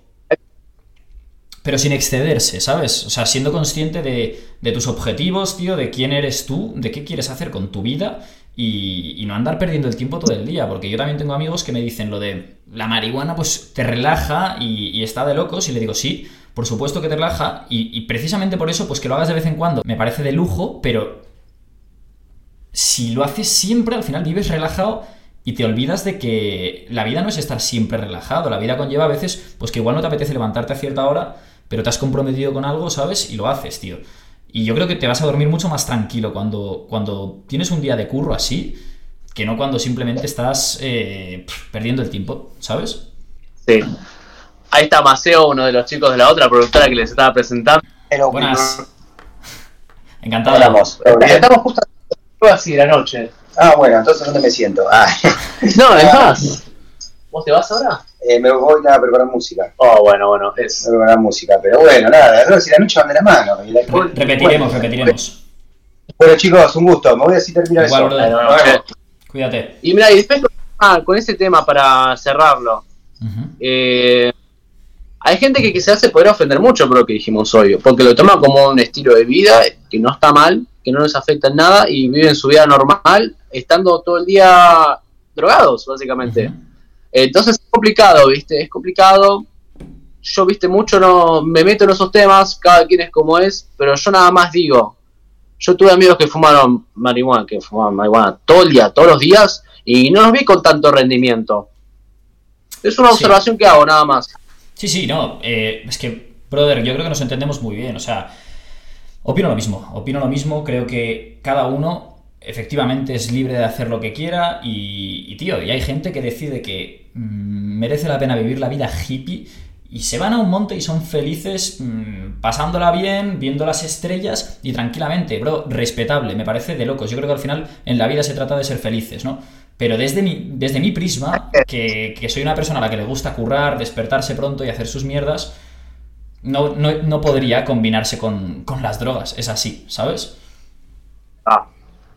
pero sin excederse, ¿sabes? O sea, siendo consciente de, tus objetivos, tío, de quién eres tú, de qué quieres hacer con tu vida y, no andar perdiendo el tiempo todo el día, porque yo también tengo amigos que me dicen lo de la marihuana pues te relaja y, está de locos y le digo sí, por supuesto que te relaja y, y precisamente por eso, pues que lo hagas de vez en cuando, me parece de lujo, pero si lo haces siempre, al final vives relajado y te olvidas de que la vida no es estar siempre relajado. La vida conlleva a veces, pues que igual no te apetece levantarte a cierta hora, pero te has comprometido con algo, ¿sabes? Y lo haces, tío. Y yo creo que te vas a dormir mucho más tranquilo cuando, cuando tienes un día de curro así, que no cuando simplemente estás eh, perdiendo el tiempo, ¿sabes? Sí. Ahí está Maceo, uno de los chicos de la otra productora que les estaba presentando. Buenas. Encantado. Hablamos. Estamos justo así la noche. Ah, bueno, entonces ¿dónde me siento? Ah, No, es más. ¿Vos te vas ahora? eh, me voy a preparar música. Oh, bueno, bueno. Es... Voy a preparar música, pero bueno, nada, Rosy, la noche van de la mano. Y la- Re- repetiremos, repetiremos. Bueno, chicos, un gusto. Me voy a decir terminar Igual, eso. Bueno, bueno. Cuídate. Y mira, y después ah, con ese tema para cerrarlo. Eh, hay gente que quizás se podría ofender mucho por lo que dijimos hoy, porque lo toma como un estilo de vida que no está mal, que no les afecta en nada y viven su vida normal estando todo el día drogados, básicamente. Entonces es complicado, ¿viste? Es complicado. Yo, ¿viste? Mucho no me meto en esos temas, cada quien es como es, pero yo nada más digo. Yo tuve amigos que fumaron marihuana, que fumaban marihuana todo el día, todos los días, y no los vi con tanto rendimiento. Es una Sí. observación que hago, nada más. Sí, sí, no. eh, es que, brother, yo creo que nos entendemos muy bien. O sea, opino lo mismo. Opino lo mismo. Creo que cada uno efectivamente es libre de hacer lo que quiera. Y, y, tío, y hay gente que decide que mm, merece la pena vivir la vida hippie. Y se van a un monte y son felices mm, pasándola bien, viendo las estrellas y tranquilamente, bro, respetable, me parece de locos. Yo creo que al final en la vida se trata de ser felices, ¿no? Pero desde mi, desde mi prisma, que, que soy una persona a la que le gusta currar, despertarse pronto y hacer sus mierdas, no, no, no podría combinarse con, con las drogas. Es así, ¿sabes? Ah,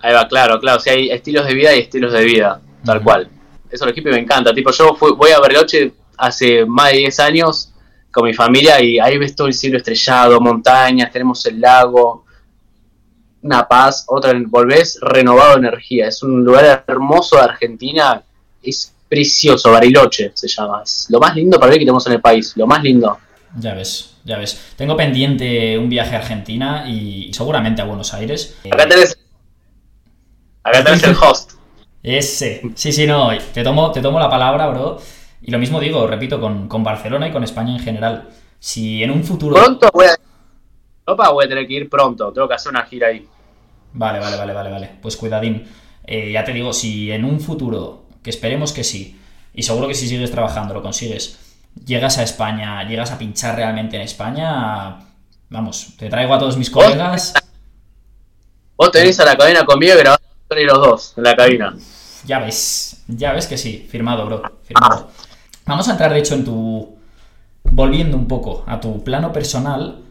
ahí va, claro, claro. Si hay estilos de vida y estilos de vida, tal cual. Eso los hippies me encanta. Tipo, yo fui- voy a Bariloche hace más de 10 años con mi familia y ahí ves todo el cielo estrellado, montañas, tenemos el lago, una paz, otra, volvés renovado de energía. Es un lugar hermoso de Argentina, es precioso, Bariloche se llama. Es lo más lindo para ver que tenemos en el país, lo más lindo. Ya ves, ya ves. Tengo pendiente un viaje a Argentina y seguramente a Buenos Aires. Acá tenés, acá tenés el host. Ese. Sí, sí, no. Te tomo, te tomo la palabra, bro. Y lo mismo digo, repito, con, con Barcelona y con España en general. Si en un futuro. Pronto voy a... Europa voy a tener que ir pronto, tengo que hacer una gira ahí. Vale, vale, vale, vale, vale. Pues cuidadín. Eh, ya te digo, si en un futuro, que esperemos que sí, y seguro que si sigues trabajando lo consigues, llegas a España, llegas a pinchar realmente en España, vamos, te traigo a todos mis colegas. Vos te venís a la cabina conmigo y grabás los dos en la cabina. Ya ves, ya ves que sí, firmado, bro, firmado. Vamos a entrar, de hecho, en tu... Volviendo un poco a tu plano personal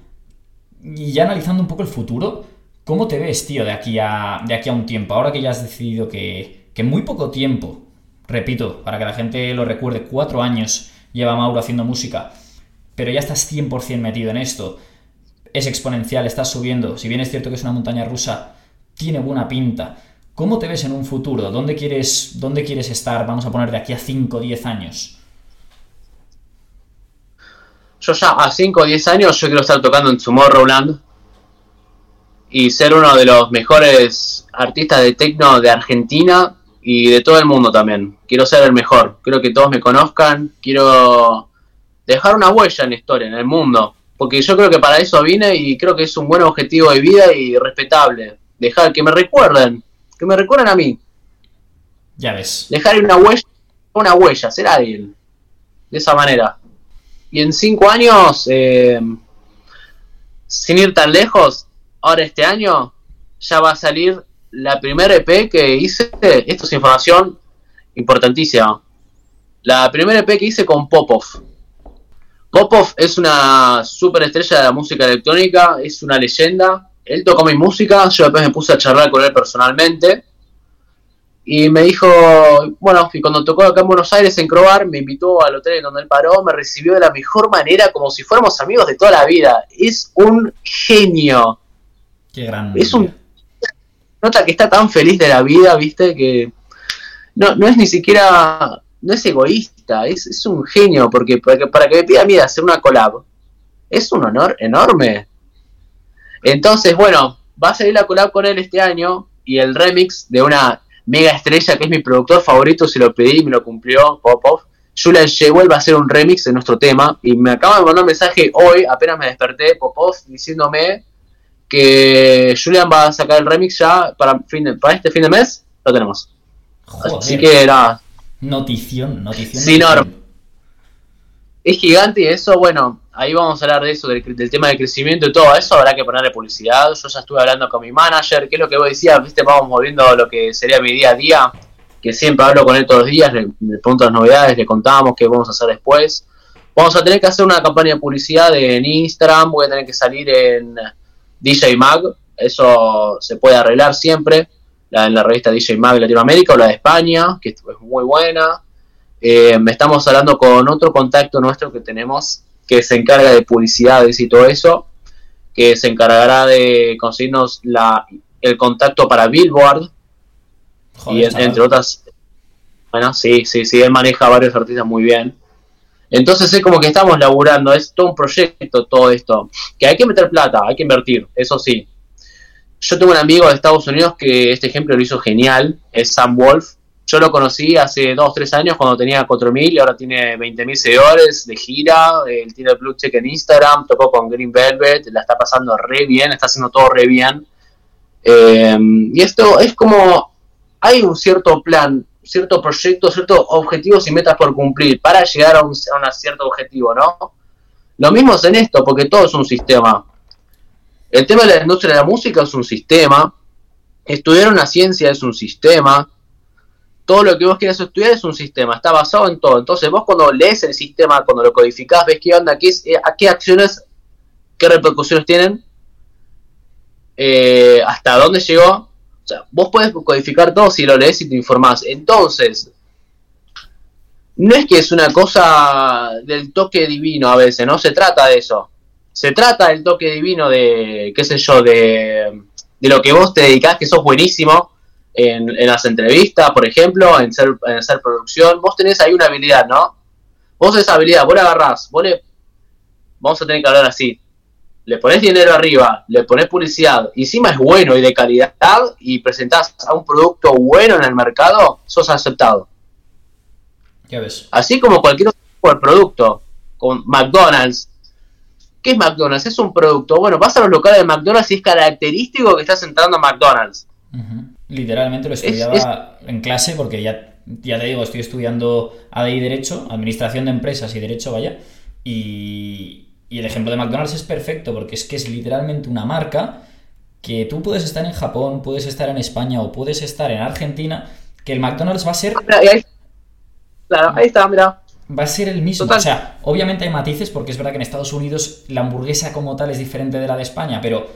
y ya analizando un poco el futuro, ¿cómo te ves, tío, de aquí a, de aquí a un tiempo? Ahora que ya has decidido que, que muy poco tiempo, repito, para que la gente lo recuerde, cuatro años lleva Mauro haciendo música, pero ya estás 100% metido en esto, es exponencial, estás subiendo, si bien es cierto que es una montaña rusa, tiene buena pinta. ¿Cómo te ves en un futuro? ¿Dónde quieres, dónde quieres estar, vamos a poner, de aquí a 5 o 10 años? Yo ya a 5 o 10 años yo quiero estar tocando en Tomorrowland y ser uno de los mejores artistas de techno de Argentina y de todo el mundo también. Quiero ser el mejor, quiero que todos me conozcan, quiero dejar una huella en la historia, en el mundo. Porque yo creo que para eso vine y creo que es un buen objetivo de vida y respetable. Dejar que me recuerden, que me recuerden a mí. Ya ves. Dejar una huella, una huella, ser alguien. De esa manera. Y en cinco años, eh, sin ir tan lejos, ahora este año ya va a salir la primera EP que hice. Esto es información importantísima. La primera EP que hice con Popov. Popov es una super estrella de la música electrónica, es una leyenda. Él tocó mi música, yo después me puse a charlar con él personalmente. Y me dijo, bueno, y cuando tocó acá en Buenos Aires, en Crobar, me invitó al hotel en donde él paró, me recibió de la mejor manera, como si fuéramos amigos de toda la vida. Es un genio. Qué gran. Es un. Nota que está tan feliz de la vida, viste, que. No, no es ni siquiera. No es egoísta, es, es un genio, porque para que, para que me pida a mí de hacer una collab, es un honor enorme. Entonces, bueno, va a salir la collab con él este año y el remix de una mega estrella que es mi productor favorito, se lo pedí y me lo cumplió, Popov. Julian Shewell va a hacer un remix de nuestro tema y me acaba de mandar un mensaje hoy, apenas me desperté, Popov, diciéndome que Julian va a sacar el remix ya para, fin de- para este fin de mes, lo tenemos. Joder. Así que nada, Notición, notición. Sí, no, es gigante y eso, bueno, ahí vamos a hablar de eso, del, del tema de crecimiento y todo eso, habrá que ponerle publicidad. Yo ya estuve hablando con mi manager, que es lo que vos decías, viste, vamos moviendo lo que sería mi día a día, que siempre hablo con él todos los días, le, le pregunto las novedades, le contamos qué vamos a hacer después. Vamos a tener que hacer una campaña de publicidad en Instagram, voy a tener que salir en DJ Mag, eso se puede arreglar siempre, la, en la revista DJ Mag Latinoamérica o la de España, que es muy buena. Eh, estamos hablando con otro contacto nuestro que tenemos que se encarga de publicidades y todo eso, que se encargará de conseguirnos la, el contacto para Billboard Joder, y en- entre otras. Bueno, sí, sí, sí, él maneja a varios artistas muy bien. Entonces es como que estamos laburando, es todo un proyecto todo esto, que hay que meter plata, hay que invertir, eso sí. Yo tengo un amigo de Estados Unidos que este ejemplo lo hizo genial, es Sam Wolf. Yo lo conocí hace 2, 3 años cuando tenía 4.000 y ahora tiene 20.000 seguidores de gira. Él tiene el Blue Check en Instagram, tocó con Green Velvet, la está pasando re bien, está haciendo todo re bien. Eh, y esto es como, hay un cierto plan, cierto proyecto, ciertos objetivos y metas por cumplir para llegar a un, a un cierto objetivo, ¿no? Lo mismo es en esto, porque todo es un sistema. El tema de la industria de la música es un sistema. Estudiar una ciencia es un sistema. Todo lo que vos quieras estudiar es un sistema, está basado en todo. Entonces vos cuando lees el sistema, cuando lo codificás, ves qué onda, qué, es, eh, a qué acciones, qué repercusiones tienen, eh, hasta dónde llegó. O sea, vos puedes codificar todo si lo lees y te informás. Entonces, no es que es una cosa del toque divino a veces, no se trata de eso. Se trata del toque divino de, qué sé yo, de, de lo que vos te dedicás, que sos buenísimo en, en las entrevistas, por ejemplo, en, ser, en hacer producción. Vos tenés ahí una habilidad, ¿no? Vos esa habilidad, vos la agarrás, vos le... Vamos a tener que hablar así. Le pones dinero arriba, le pones publicidad, y encima es bueno y de calidad, y presentás a un producto bueno en el mercado, sos aceptado. Ya ves. Así como cualquier otro tipo de producto, con McDonald's. ¿Qué es McDonald's? Es un producto. Bueno, vas a los locales de McDonald's y es característico que estás entrando a McDonald's. Ujú. Literalmente lo estudiaba en clase porque ya, ya te digo, estoy estudiando ADI Derecho, Administración de Empresas y Derecho, vaya. Y, y el ejemplo de McDonald's es perfecto porque es que es literalmente una marca que tú puedes estar en Japón, puedes estar en España o puedes estar en Argentina, que el McDonald's va a ser claro, ahí está, mira. va a ser el mismo. Total. O sea, obviamente hay matices porque es verdad que en Estados Unidos la hamburguesa como tal es diferente de la de España, pero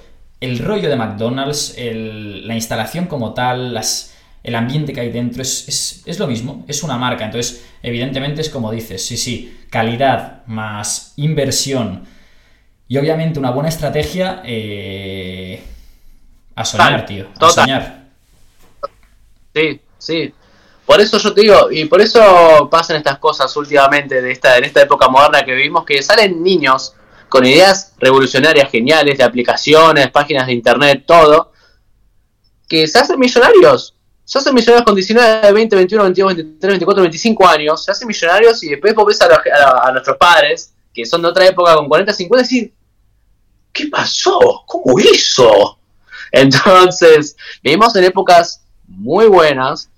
el rollo de McDonald's, el- la instalación como tal, las, el ambiente que hay dentro es, es- es lo mismo, es una marca. Entonces, evidentemente es como dices, sí, sí, calidad más inversión y obviamente una buena estrategia eh, a soñar, tío, a total. soñar. Sí, sí. Por eso yo te digo, y por eso pasan estas cosas últimamente de esta, en esta época moderna que vivimos, que salen niños con ideas revolucionarias geniales de aplicaciones, páginas de internet, todo, que se hacen millonarios. Se hacen millonarios con 19, 20, 21, 22, 23, 24, 25 años, se hacen millonarios y después vos ves a, nuestros padres, que son de otra época con 40, 50, y decir, ¿qué pasó? ¿Cómo hizo? Entonces, vivimos en épocas muy buenas,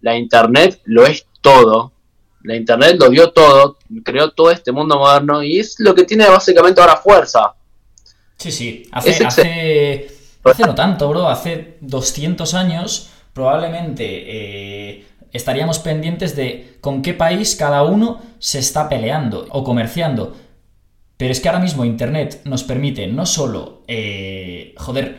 la internet lo es todo, la internet lo dio todo, creó todo este mundo moderno y es lo que tiene básicamente ahora fuerza. Sí, sí. Hace, hace no tanto, bro. Hace 200 años probablemente eh, estaríamos pendientes de con qué país cada uno se está peleando o comerciando. Pero es que ahora mismo Internet nos permite no solo, eh, joder,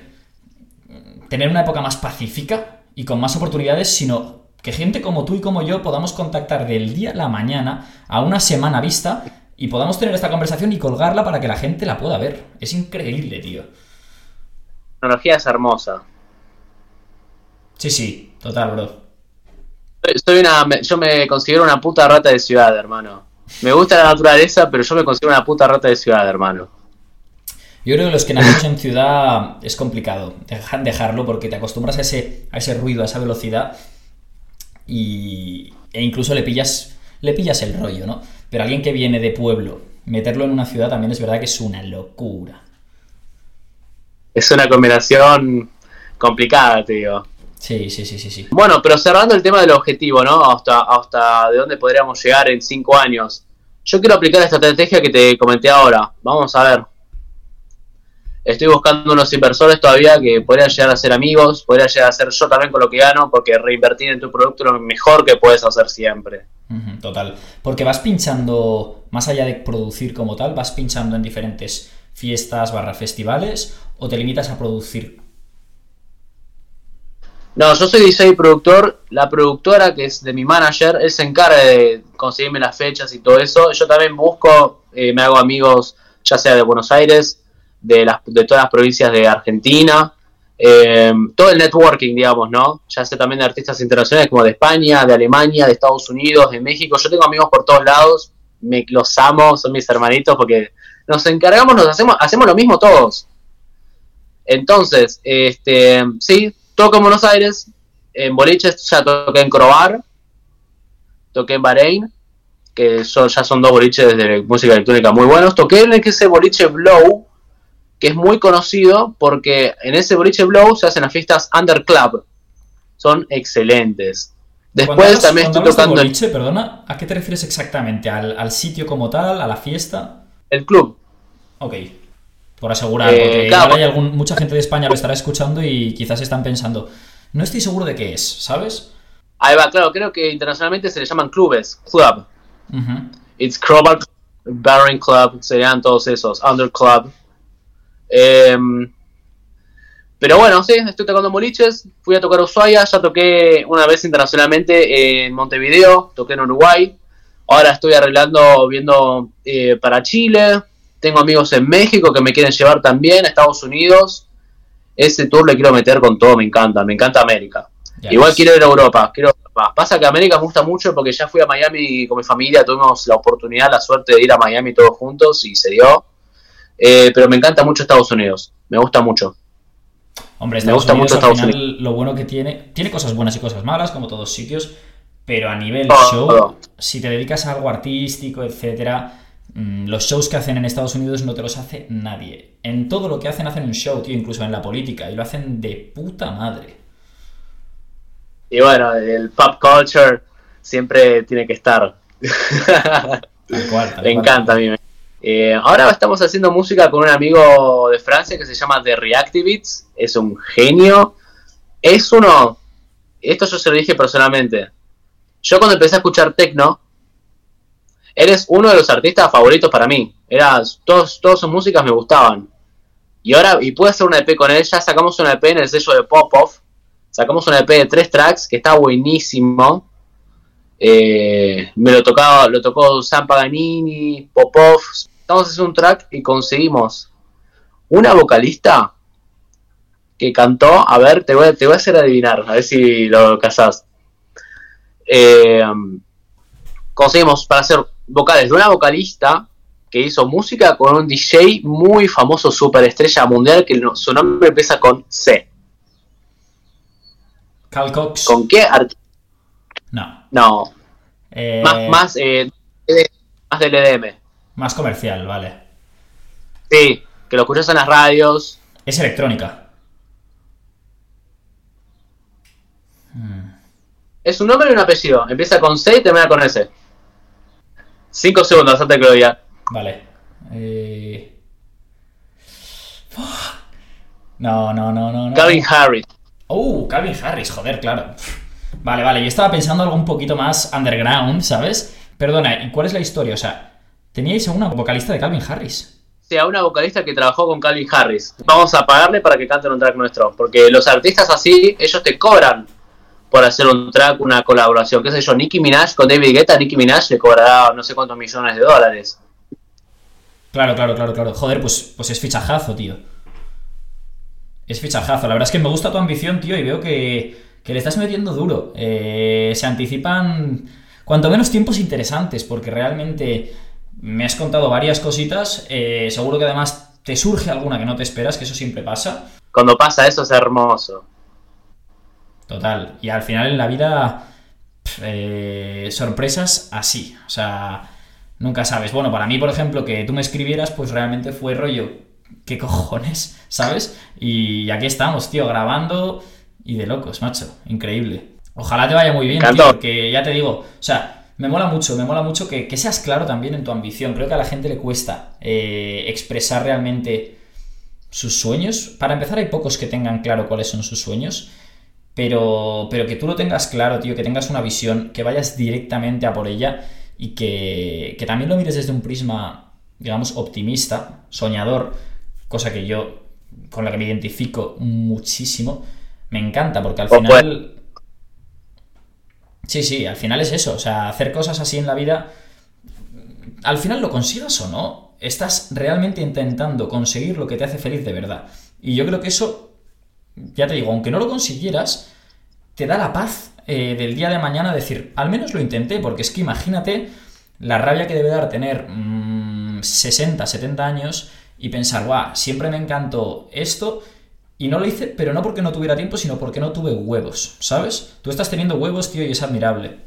tener una época más pacífica y con más oportunidades, sino que gente como tú y como yo podamos contactar del día a la mañana a una semana vista y podamos tener esta conversación y colgarla para que la gente la pueda ver. Es increíble, tío. La tecnología es hermosa. Sí, sí, total, bro. Soy- una, yo me considero una puta rata de ciudad, hermano. Me gusta la naturaleza, pero yo me considero una puta rata de ciudad, hermano. Yo creo que los que nacemos en ciudad es complicado dejar- dejarlo porque te acostumbras a ese, a ese ruido, a esa velocidad y, e incluso le pillas, le pillas el rollo, ¿no? Pero alguien que viene de pueblo, meterlo en una ciudad también es verdad que es una locura. Es una combinación complicada, te digo. Sí, sí, sí, sí, sí. Bueno, pero cerrando el tema del objetivo, ¿no? Hasta, hasta de dónde podríamos llegar en cinco años. Yo quiero aplicar esta estrategia que te comenté ahora. Vamos a ver. Estoy buscando unos inversores todavía que podrían llegar a ser amigos, podría llegar a ser yo también con lo que gano, porque reinvertir en tu producto es lo mejor que puedes hacer siempre. Total. Porque vas pinchando, más allá de producir como tal, vas pinchando en diferentes fiestas barra festivales o te limitas a producir. No, yo soy DJ y productor. La productora, que es de mi manager, él se encarga de conseguirme las fechas y todo eso. Yo también busco, eh, me hago amigos, ya sea de Buenos Aires, de, las, de todas las provincias de Argentina. eh, todo el networking, digamos, ¿no? Ya sé también de artistas internacionales como de España, de Alemania, de Estados Unidos, de México. Yo tengo amigos por todos lados. Me los amo, son mis hermanitos porque nos encargamos, nos hacemos, hacemos lo mismo todos. Entonces, este, sí, toco en Buenos Aires, en boliches ya toqué en Crobar, toqué en Bahrein, que son, ya son dos boliches de música electrónica muy buenos. Toqué en ese boliche Blow, que es muy conocido porque en ese boliche Blow se hacen las fiestas Under Club. Son excelentes. Después hablas- también estoy tocando boliche, perdona, ¿a qué te refieres exactamente? ¿Al, al sitio como tal? ¿A la fiesta? el club. Ok. Por asegurar, Eh, porque claro. igual hay algún, mucha gente de España lo estará escuchando y quizás están pensando, no estoy seguro de qué es, ¿sabes? Ahí va, claro, creo que internacionalmente se le llaman clubes, club. It's Crowbar Club, Barring Club, serían todos esos, Under Club. Em, pero bueno, sí, estoy tocando en boliches, fui a tocar Ushuaia, ya toqué una vez internacionalmente en Montevideo, toqué en Uruguay, ahora estoy arreglando, viendo eh, para Chile, tengo amigos en México que me quieren llevar también, a Estados Unidos, ese tour le quiero meter con todo, me encanta, me encanta América. Ya Igual quiero ir a Europa, quiero Europa. Pasa que América me gusta mucho porque ya fui a Miami con mi familia, tuvimos la oportunidad, la suerte de ir a Miami todos juntos y se dio. Eh, pero me encanta mucho Estados Unidos, me gusta mucho. Hombre, Me Estados gusta Unidos, mucho al Estados final, lo bueno que tiene, tiene cosas buenas y cosas malas, como todos sitios, pero a nivel show, si te dedicas a algo artístico, etcétera, mm, los shows que hacen en Estados Unidos no te los hace nadie. En todo lo que hacen, hacen un show, tío, incluso en la política, y lo hacen de puta madre. Y bueno, el pop culture siempre tiene que estar. Tal cual, tal me cual. encanta a mí. Eh, ahora estamos haciendo música con un amigo de Francia que se llama The Reactivities. Es un genio. Es uno. Esto yo se lo dije personalmente. Yo cuando empecé a escuchar techno, eres uno de los artistas favoritos para mí. Eras, todos, todas sus músicas me gustaban. Y ahora, y pude hacer una EP con él. Ya sacamos una EP en el sello de Pop Off. Sacamos una EP de tres tracks que está buenísimo. Eh, me lo tocaba, lo tocó Sam Paganini, Popov. Estamos haciendo un track y conseguimos una vocalista que cantó. A ver, te voy, a- te voy a hacer adivinar, a ver si lo casás. Eh, conseguimos para hacer vocales de una vocalista que hizo música con un DJ muy famoso, superestrella mundial, que su nombre empieza con C. Cal Cox. ¿Con qué? art- No. No, Eh, más, más, eh, más del EDM. Más comercial, vale. Sí, que lo escuchas en las radios. Es electrónica. Es un nombre y un apellido. Empieza con C y termina con S. Cinco segundos antes que lo diga. Vale. Eh... No, no, no, no. no. Calvin Harris. Oh, Calvin Harris, joder, claro. Vale, vale, yo estaba pensando algo un poquito más underground, ¿sabes? Perdona, ¿y cuál es la historia? O sea, teníais a una vocalista de Calvin Harris. Sí, a una vocalista que trabajó con Calvin Harris. Vamos a pagarle para que cante un track nuestro. Porque los artistas así, ellos te cobran por hacer un track, una colaboración. ¿Qué sé yo? Nicki Minaj con David Guetta, Nicki Minaj le cobrará no sé cuántos millones de dólares. Claro, claro, claro, claro. Joder, pues, pues es fichajazo, tío. Es fichajazo. La verdad es que me gusta tu ambición, tío, y veo que, que le estás metiendo duro. Eh, se anticipan, cuanto menos tiempos interesantes, porque realmente me has contado varias cositas. eh, seguro que además te surge alguna que no te esperas, que eso siempre pasa. Cuando pasa eso es hermoso. Total. Y al final en la vida, eh, sorpresas así. O sea, nunca sabes. Bueno, para mí, por ejemplo, que tú me escribieras, pues realmente fue rollo, ¿qué cojones? ¿Sabes? Y aquí estamos, tío, grabando y de locos, macho. Increíble. Ojalá te vaya muy bien, tío, porque ya te digo, o sea, me mola mucho, me mola mucho que, que seas claro también en tu ambición. Creo que a la gente le cuesta eh, expresar realmente sus sueños. Para empezar, hay pocos que tengan claro cuáles son sus sueños. Pero, pero que tú lo tengas claro, tío, que tengas una visión, que vayas directamente a por ella y que, que también lo mires desde un prisma, digamos, optimista, soñador, cosa que yo, con la que me identifico muchísimo, me encanta, porque al Pues, final... Sí, sí, al final es eso, o sea, hacer cosas así en la vida, al final lo consigas o no, estás realmente intentando conseguir lo que te hace feliz de verdad. Y yo creo que eso ya te digo, aunque no lo consiguieras, te da la paz eh, del día de mañana decir, al menos lo intenté, porque es que imagínate la rabia que debe dar tener mm, 60, 70 años y pensar, guau, siempre me encantó esto y no lo hice, pero no porque no tuviera tiempo, sino porque no tuve huevos, ¿sabes? Tú estás teniendo huevos, tío, y es admirable.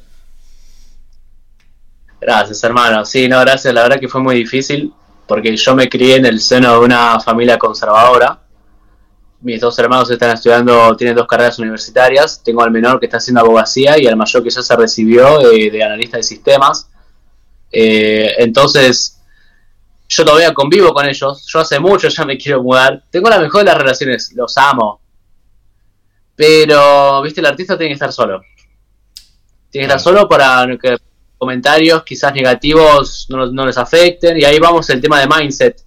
Gracias, hermano. Sí, no, gracias. La verdad que fue muy difícil porque yo me crié en el seno de una familia conservadora. Mis dos hermanos están estudiando, tienen dos carreras universitarias. Tengo al menor que está haciendo abogacía y al mayor que ya se recibió de, de analista de sistemas. Eh, entonces, yo todavía convivo con ellos. Yo hace mucho ya me quiero mudar. Tengo la mejor de las relaciones, los amo. Pero, viste, el artista tiene que estar solo. Tiene que estar solo para que comentarios quizás negativos no, no les afecten. Y ahí vamos el tema de mindset.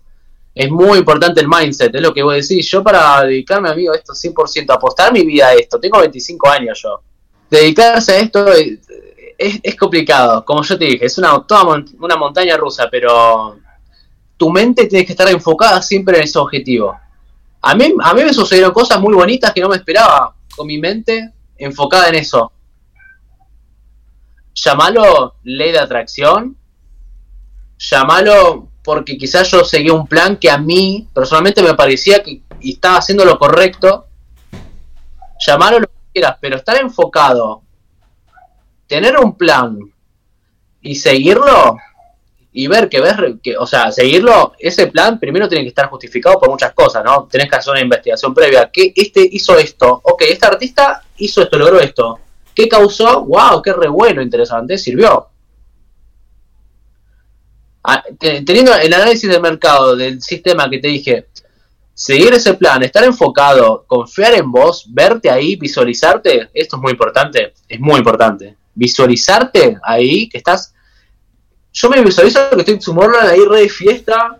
Es muy importante el mindset, es lo que voy a decir. Yo para dedicarme, amigo, a esto 100%, apostar mi vida a esto, tengo 25 años yo. Dedicarse a esto es, es, complicado, como yo te dije, es una, toda mon- una montaña rusa, pero tu mente tiene que estar enfocada siempre en ese objetivo. A mí, a mí me sucedieron cosas muy bonitas que no me esperaba, con mi mente enfocada en eso. Llamalo ley de atracción, llamalo porque quizás yo seguía un plan que a mí personalmente me parecía que estaba haciendo lo correcto. Llamalo lo que quieras, pero estar enfocado, tener un plan y seguirlo y ver que ves que, o sea, seguirlo, ese plan primero tiene que estar justificado por muchas cosas, ¿no? Tenés que hacer una investigación previa. que este hizo esto? Ok, este artista hizo esto, logró esto. ¿Qué causó? ¡Wow! ¡Qué re bueno, interesante! Sirvió. Ah, te- teniendo el análisis del mercado, del sistema que te dije, seguir ese plan, estar enfocado, confiar en vos, verte ahí, visualizarte, esto es muy importante, es muy importante. Visualizarte ahí, que estás... Yo me visualizo que estoy en Tomorrowland ahí re de fiesta,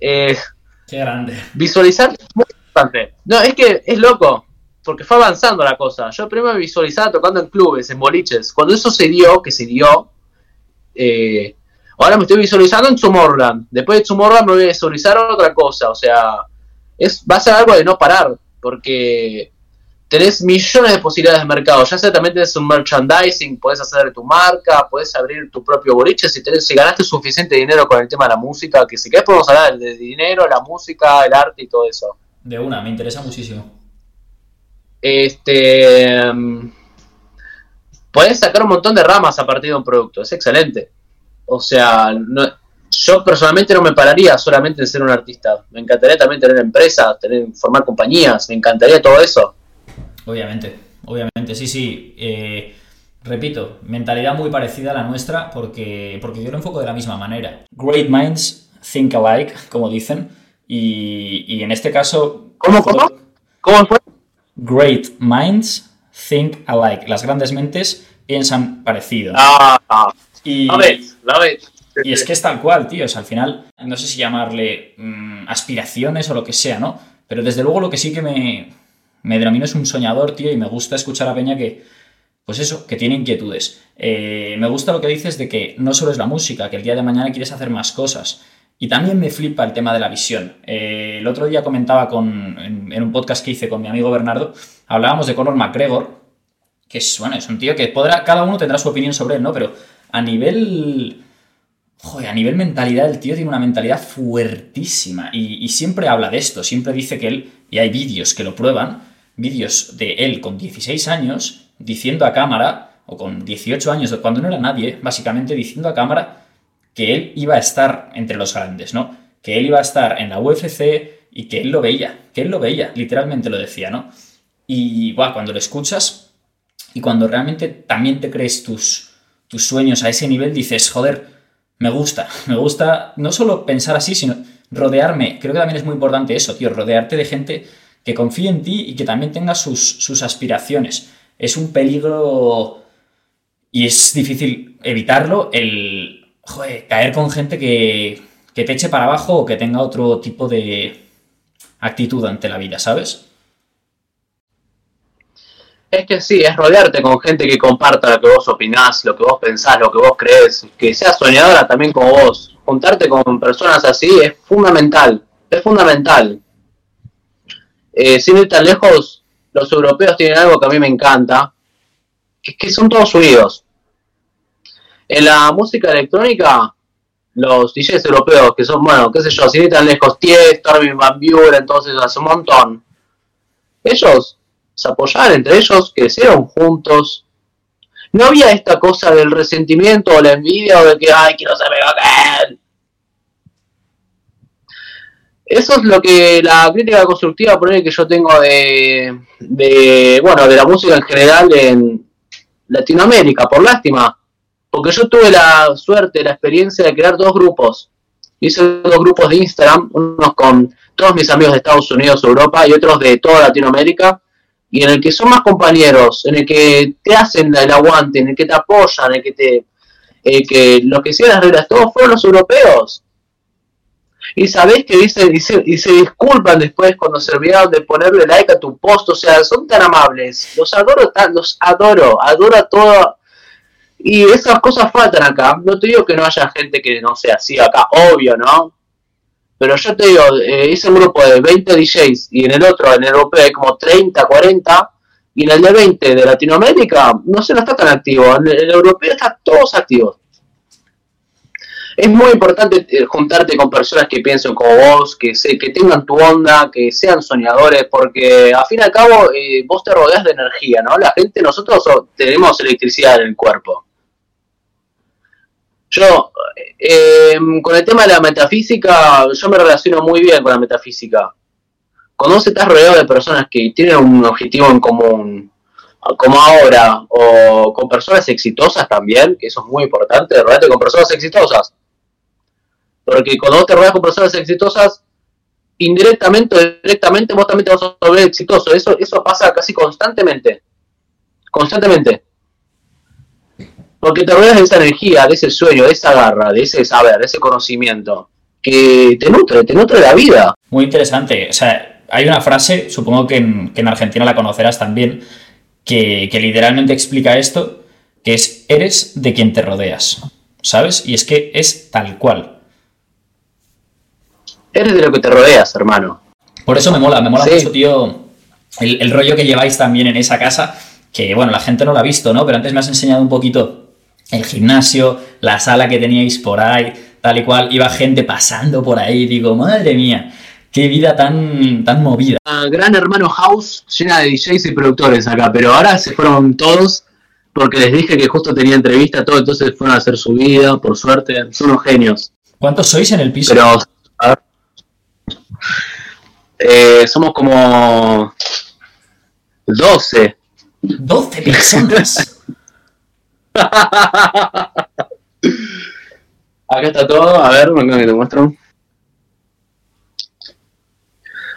eh, Qué grande. visualizar es muy importante. No, es que es loco, porque fue avanzando la cosa. Yo primero me visualizaba tocando en clubes, en boliches. Cuando eso se dio, que se dio, eh, ahora me estoy visualizando en Tomorrowland. Después de Tomorrowland me voy a visualizar otra cosa. O sea, es, va a ser algo de no parar, porque tenés millones de posibilidades de mercado. Ya sea también tenés un merchandising, podés hacer tu marca, podés abrir tu propio boliche si, tenés, si ganaste suficiente dinero con el tema de la música, que si querés podemos hablar de dinero, la música, el arte y todo eso. De una, me interesa muchísimo. Este. mm, Podés sacar un montón de ramas a partir de un producto, es excelente. O sea, no- yo personalmente no me pararía solamente en ser un artista. Me encantaría también tener empresas, tener, formar compañías, me encantaría todo eso. Obviamente, obviamente, sí, sí. Eh, repito, mentalidad muy parecida a la nuestra porque, porque yo lo enfoco de la misma manera. Great minds think alike, como dicen, y, y en este caso... ¿Cómo, cómo? ¿Cómo fue? Great minds think alike. Las grandes mentes piensan parecido. Ah, ah, y, la ves, la ves. y es que es tal cual, tío. O sea, al final, no sé si llamarle mm, aspiraciones o lo que sea, ¿no? Pero desde luego lo que sí que me, me denomino es un soñador, tío, y me gusta escuchar a Peña que, pues eso, que tiene inquietudes. Eh, me gusta lo que dices de que no solo es la música, que el día de mañana quieres hacer más cosas. Y también me flipa el tema de la visión. Eh, el otro día comentaba con, en, un podcast que hice con mi amigo Bernardo, hablábamos de Conor McGregor, que es, bueno, es un tío que podrá, cada uno tendrá su opinión sobre él, ¿no? Pero a nivel Joder, a nivel mentalidad, el tío tiene una mentalidad fuertísima. Y, y siempre habla de esto, siempre dice que él, y hay vídeos que lo prueban, vídeos de él con 16 años, diciendo a cámara, o con 18 años, cuando no era nadie, básicamente diciendo a cámara que él iba a estar entre los grandes, ¿no? Que él iba a estar en la UFC y que él lo veía, que él lo veía, literalmente lo decía, ¿no? Y buah, cuando lo escuchas y cuando realmente también te crees tus, tus sueños a ese nivel, dices, joder, me gusta, me gusta no solo pensar así, sino rodearme. Creo que también es muy importante eso, tío, rodearte de gente que confíe en ti y que también tenga sus, sus aspiraciones. Es un peligro y es difícil evitarlo el caer con gente que, que te eche para abajo o que tenga otro tipo de actitud ante la vida, ¿sabes? Es que sí, es rodearte con gente que comparta lo que vos opinás, lo que vos pensás, lo que vos crees, que sea soñadora también como vos. Juntarte con personas así es fundamental, es fundamental. Eh, sin ir tan lejos, los europeos tienen algo que a mí me encanta, que es que son todos unidos. En la música electrónica, los DJs europeos, que son, bueno, qué sé yo, sin ir tan lejos, Tiesto, Armin Van Buren, entonces hace un montón. Ellos se apoyaban entre ellos, crecieron juntos. No había esta cosa del resentimiento o la envidia o de que, ay, quiero ser mejor que él. Eso es lo que la crítica constructiva por que yo tengo de, de, bueno, de la música en general en Latinoamérica, por lástima. Porque yo tuve la suerte, la experiencia de crear dos grupos. Hice dos grupos de Instagram, unos con todos mis amigos de Estados Unidos, Europa y otros de toda Latinoamérica y en el que son más compañeros, en el que te hacen el aguante, en el que te apoyan, en el que te eh, que los que hicieron las reglas todos fueron los europeos. Y sabés que dicen y se, y se disculpan después cuando se olvidaron de ponerle like a tu post, o sea, son tan amables. Los adoro, los adoro, adoro a todo. Y esas cosas faltan acá. No te digo que no haya gente que no sea así acá, obvio, ¿no? Pero yo te digo, eh, hice un grupo de 20 DJs y en el otro, en el europeo, hay como 30, 40. Y en el de 20 de Latinoamérica, no sé, no está tan activo. En el europeo están todos activos. Es muy importante eh, juntarte con personas que piensen como vos, que, se, que tengan tu onda, que sean soñadores, porque al fin y al cabo eh, vos te rodeas de energía, ¿no? La gente, nosotros tenemos electricidad en el cuerpo. Yo, eh, con el tema de la metafísica, yo me relaciono muy bien con la metafísica. Cuando vos estás rodeado de personas que tienen un objetivo en común, como ahora, o con personas exitosas también, que eso es muy importante, rodearte con personas exitosas. Porque cuando vos te rodeas con personas exitosas, indirectamente o directamente vos también te vas a volver exitoso. Eso, eso pasa casi constantemente. Constantemente. Porque te rodeas de esa energía, de ese sueño, de esa garra, de ese saber, de ese conocimiento, que te nutre, te nutre la vida. Muy interesante. O sea, hay una frase, supongo que en, Argentina la conocerás también, que, literalmente explica esto, que es eres de quien te rodeas, ¿sabes? Y es que es tal cual. Eres de lo que te rodeas, hermano. Por eso me mola, me mola sí. mucho, tío, el, el rollo que lleváis también en esa casa, que bueno, la gente no lo ha visto, ¿no? Pero antes me has enseñado un poquito el gimnasio, la sala que teníais por ahí, tal y cual, iba gente pasando por ahí, digo, madre mía, qué vida tan, tan movida. Uh, gran hermano house llena de DJs y productores acá, pero ahora se fueron todos porque les dije que justo tenía entrevista, todo, entonces fueron a hacer su vida, por suerte, son unos genios. ¿Cuántos sois en el piso? Pero, eh, somos como 12. 12 personas. Acá está todo, a ver, venga que te muestro.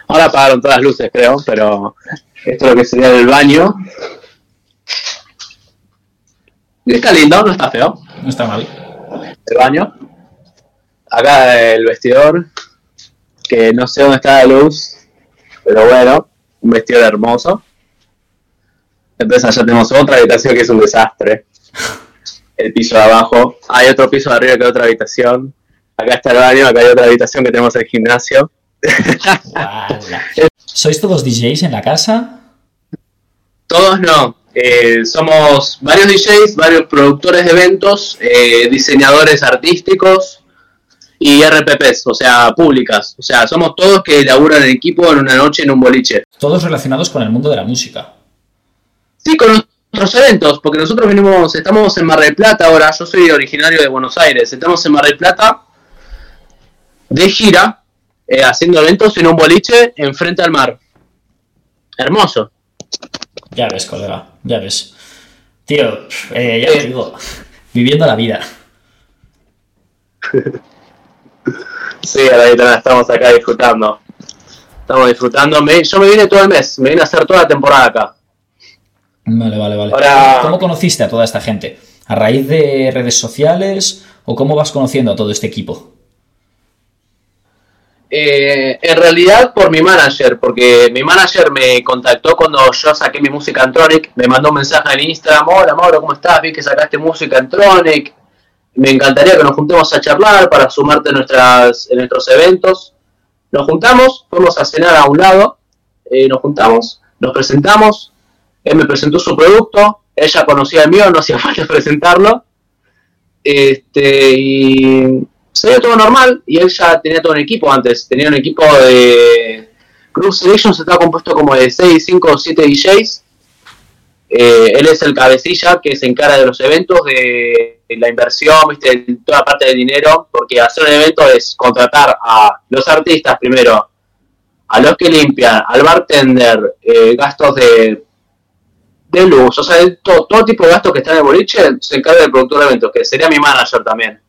Ahora apagaron todas las luces, creo, pero esto es lo que sería el baño. Está lindo, no está feo. No está mal. El baño. Acá el vestidor, que no sé dónde está la luz, pero bueno, un vestidor hermoso. Entonces allá tenemos otra habitación que es un desastre el piso de abajo. Hay otro piso de arriba que hay otra habitación. Acá está el baño, acá hay otra habitación que tenemos el gimnasio. ¿Sois todos DJs en la casa? Todos no. Eh, somos varios DJs, varios productores de eventos, eh, diseñadores artísticos y RPPs, o sea, públicas. O sea, somos todos que laburan en equipo en una noche en un boliche. Todos relacionados con el mundo de la música. Sí, con nuestros eventos, porque nosotros venimos, estamos en Mar del Plata ahora, yo soy originario de Buenos Aires, estamos en Mar del Plata de gira, eh, haciendo eventos en un boliche enfrente al mar. Hermoso. Ya ves, colega, ya ves. Tío, eh, ya te digo, viviendo la vida. Sí, ahora estamos acá disfrutando. Estamos disfrutando. Me- yo me vine todo el mes, me vine a hacer toda la temporada acá. Vale, vale, vale. Ahora- ¿Cómo conociste a toda esta gente? ¿A raíz de redes sociales o cómo vas conociendo a todo este equipo? Eh, en realidad por mi manager, porque mi manager me contactó cuando yo saqué mi música en Tronic, me mandó un mensaje en Instagram, hola Mauro, ¿cómo estás? Vi que sacaste música en Tronic, me encantaría que nos juntemos a charlar para sumarte en, nuestras, en nuestros eventos. Nos juntamos, fuimos a cenar a un lado, eh, nos juntamos, nos presentamos, él me presentó su producto, ella conocía el mío, no hacía falta presentarlo, este, y se dio todo normal y él ya tenía todo un equipo antes. Tenía un equipo de. Group Selections estaba compuesto como de 6, 5 o 7 DJs. Eh, él es el cabecilla que se encarga de los eventos, de, la inversión, ¿viste? de toda parte del dinero, porque hacer un evento es contratar a los artistas primero, a los que limpian, al bartender, eh, gastos de, de luz, o sea, de todo, todo tipo de gastos que están en el boliche se encarga del productor de eventos, que sería mi manager también.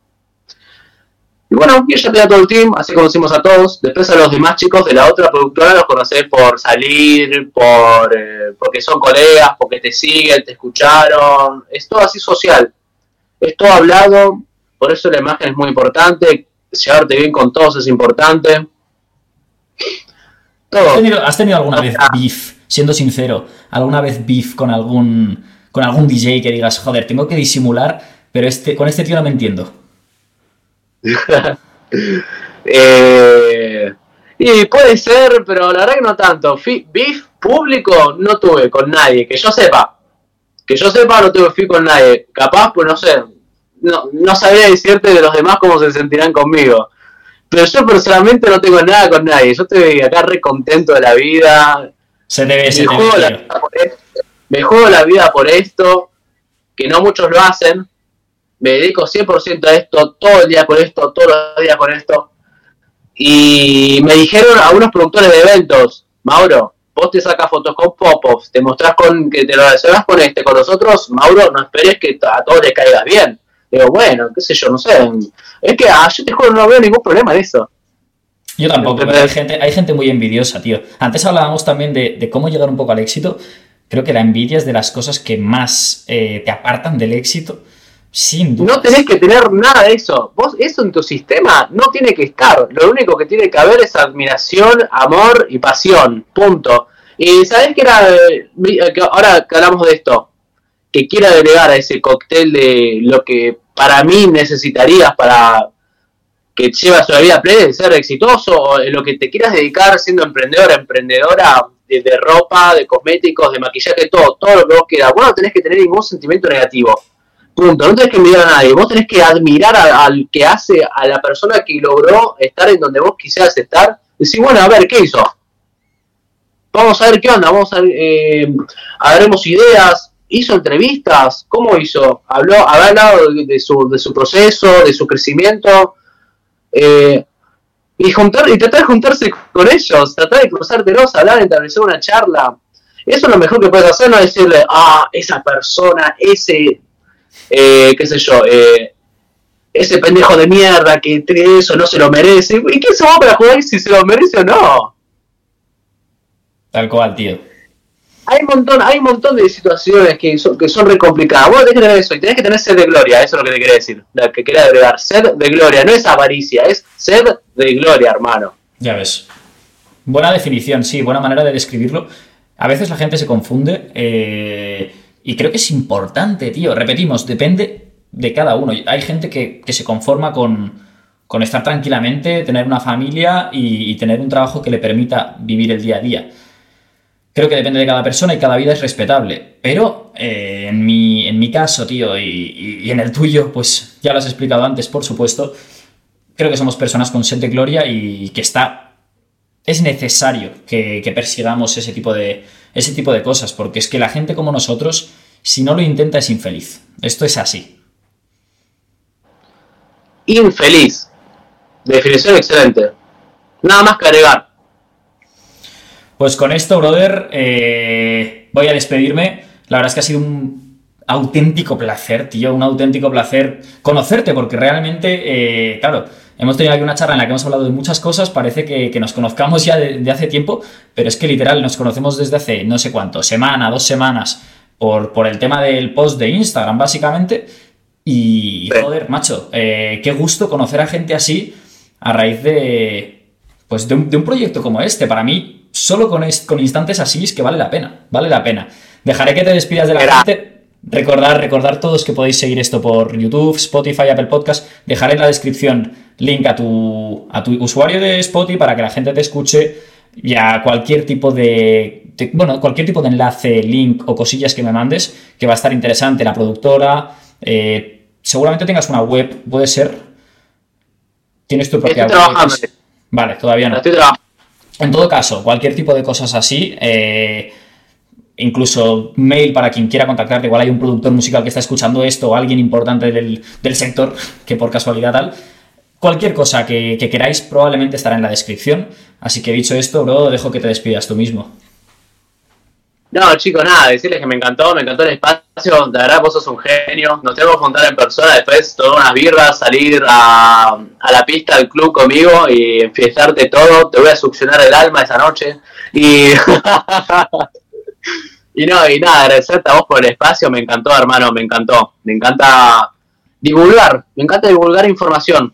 Y bueno, y ella tenía todo el team, así conocimos a todos. Después a los demás chicos de la otra productora los conocés por salir, por eh, porque son colegas, porque te siguen, te escucharon. Es todo así social. Es todo hablado, por eso la imagen es muy importante. Llevarte bien con todos es importante. ¿Has tenido, has tenido alguna vez beef, siendo sincero, alguna vez beef con algún, con algún DJ que digas, joder, tengo que disimular, pero este, con este tío no me entiendo? Eh, y puede ser, pero la verdad que no tanto. Beef público no tuve con nadie, que yo sepa. Que yo sepa, no tuve beef con nadie. Capaz, pues no sé. No, no sabría decirte de los demás cómo se sentirán conmigo. Pero yo personalmente no tengo nada con nadie. Yo estoy acá re contento de la vida. Se te ve, se Me juego, la vida por esto, me juego la vida por esto, que no muchos lo hacen. Me dedico 100% a esto, todo el día con esto, todos los días con esto. Y me dijeron algunos productores de eventos, Mauro, vos te sacas fotos con pop te mostrás con que te lo relacionás con este, con los otros, Mauro, no esperes que a todos les caigas bien. Digo, bueno, qué sé yo, no sé. Es que ah, yo te juro, no veo ningún problema en eso. Yo tampoco, pero hay gente, hay gente muy envidiosa, tío. Antes hablábamos también de, de cómo llegar un poco al éxito. Creo que la envidia es de las cosas que más eh, te apartan del éxito, No tenés que tener nada de eso. Vos, eso en tu sistema no tiene que estar. Lo único que tiene que haber es admiración, amor y pasión. Punto. Y sabés que era. eh, eh, ahora que hablamos de esto, que quiera delegar a ese cóctel de lo que para mí necesitarías para que llevas una vida plena de ser exitoso, o lo que te quieras dedicar siendo emprendedor, emprendedora de, de ropa, de cosméticos, de maquillaje, todo, todo lo que vos quieras. Vos no tenés que tener ningún sentimiento negativo. Punto. No tenés que envidiar a nadie. Vos tenés que admirar al que hace, a la persona que logró estar en donde vos quisieras estar. Decir, bueno, a ver, ¿qué hizo? Vamos a ver qué onda. Vamos a ver, eh, haremos ideas. Hizo entrevistas. ¿Cómo hizo? Habló, habrá hablado de, de su, de su proceso, de su crecimiento. Eh, y juntar y tratar de juntarse con ellos, tratar de cruzártelos, hablar, establecer una charla. Eso es lo mejor que puedes hacer, no decirle, ah, esa persona, ese, eh, qué sé yo, eh, ese pendejo de mierda que tiene eso no se lo merece. ¿Y qué se va para jugar si se lo merece o no? Tal cual, tío. Hay un montón, hay un montón de situaciones que son, que son re complicadas. Vos tenés que tener eso, y tenés que tener sed de gloria, eso es lo que te quería decir. Lo que quería agregar, sed de gloria, no es avaricia, es sed de gloria, hermano. Ya ves. Buena definición, sí, buena manera de describirlo. A veces la gente se confunde eh, y creo que es importante, tío. Repetimos, depende de cada uno. Hay gente que, que se conforma con, con estar tranquilamente, tener una familia y, y tener un trabajo que le permita vivir el día a día. Creo que depende de cada persona y cada vida es respetable. Pero eh, en, mi, en mi caso, tío, y, y en el tuyo, pues ya lo has explicado antes, por supuesto, creo que somos personas con sed de gloria y que está es necesario que, persigamos ese tipo, de, ese tipo de cosas, porque es que la gente como nosotros, si no lo intenta, es infeliz. Esto es así. Infeliz. Definición excelente. Nada más que agregar. Pues con esto, brother, eh, voy a despedirme. La verdad es que ha sido un auténtico placer, tío, un auténtico placer conocerte, porque realmente, eh, claro, Hemos tenido aquí una charla en la que hemos hablado de muchas cosas, parece que, nos conozcamos ya de, hace tiempo, pero es que literal nos conocemos desde hace no sé cuánto, semana, dos semanas, por, por el tema del post de Instagram, básicamente. Y, joder, macho, eh, qué gusto conocer a gente así a raíz de, pues de un, proyecto como este. Para mí, solo con, con instantes así es que vale la pena, vale la pena. Dejaré que te despidas de la gente. Recordar, recordar todos que podéis seguir esto por YouTube, Spotify, Apple Podcast. Dejaré en la descripción link a tu, a tu usuario de Spotify para que la gente te escuche y a cualquier tipo de, bueno, cualquier tipo de enlace, link o cosillas que me mandes, que va a estar interesante. La productora, eh, seguramente tengas una web, puede ser. Tienes tu propia web. Vale, todavía no. En todo caso, cualquier tipo de cosas así, eh, incluso mail para quien quiera contactarte, igual hay un productor musical que está escuchando esto o alguien importante del, del sector, que por casualidad tal, Cualquier cosa que, queráis probablemente estará en la descripción. Así que dicho esto, bro, dejo que te despidas tú mismo. No, chicos, nada, decirles que me encantó, me encantó el espacio, de verdad vos sos un genio, nos tenemos que juntar en persona después, tomar unas birras, salir a, la pista del club conmigo y enfiestarte todo, te voy a succionar el alma esa noche y... y no, y nada, agradecerte a vos por el espacio, me encantó hermano, me encantó, me encanta divulgar, me encanta divulgar información,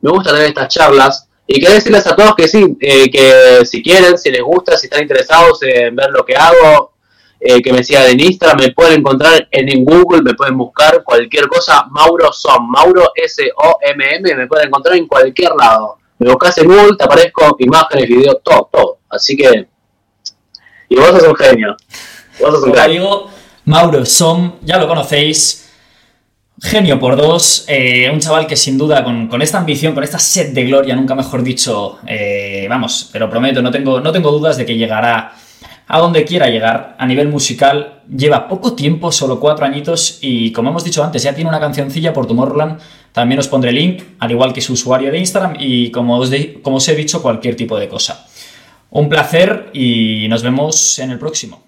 me gusta tener estas charlas. Y quiero decirles a todos que sí, eh, que si quieren, si les gusta, si están interesados en ver lo que hago, eh, que me sigan en Instagram, me pueden encontrar en, Google, me pueden buscar cualquier cosa, Mauro Som, Mauro S-O-M-M, me pueden encontrar en cualquier lado. Me buscas en Google, te aparezco imágenes, videos, todo, todo. Así que. Y vos sos un genio. Vos sos un genio. Mauro Som, ya lo conocéis. Genio por dos, eh, un chaval que sin duda con, esta ambición, con esta sed de gloria, nunca mejor dicho, eh, vamos, pero prometo, no tengo, no tengo dudas de que llegará a donde quiera llegar a nivel musical. Lleva poco tiempo, solo cuatro añitos, y como hemos dicho antes, ya tiene una cancioncilla por Tomorrowland. También os pondré el link, al igual que su usuario de Instagram, y como os, como os he dicho, cualquier tipo de cosa. Un placer y nos vemos en el próximo.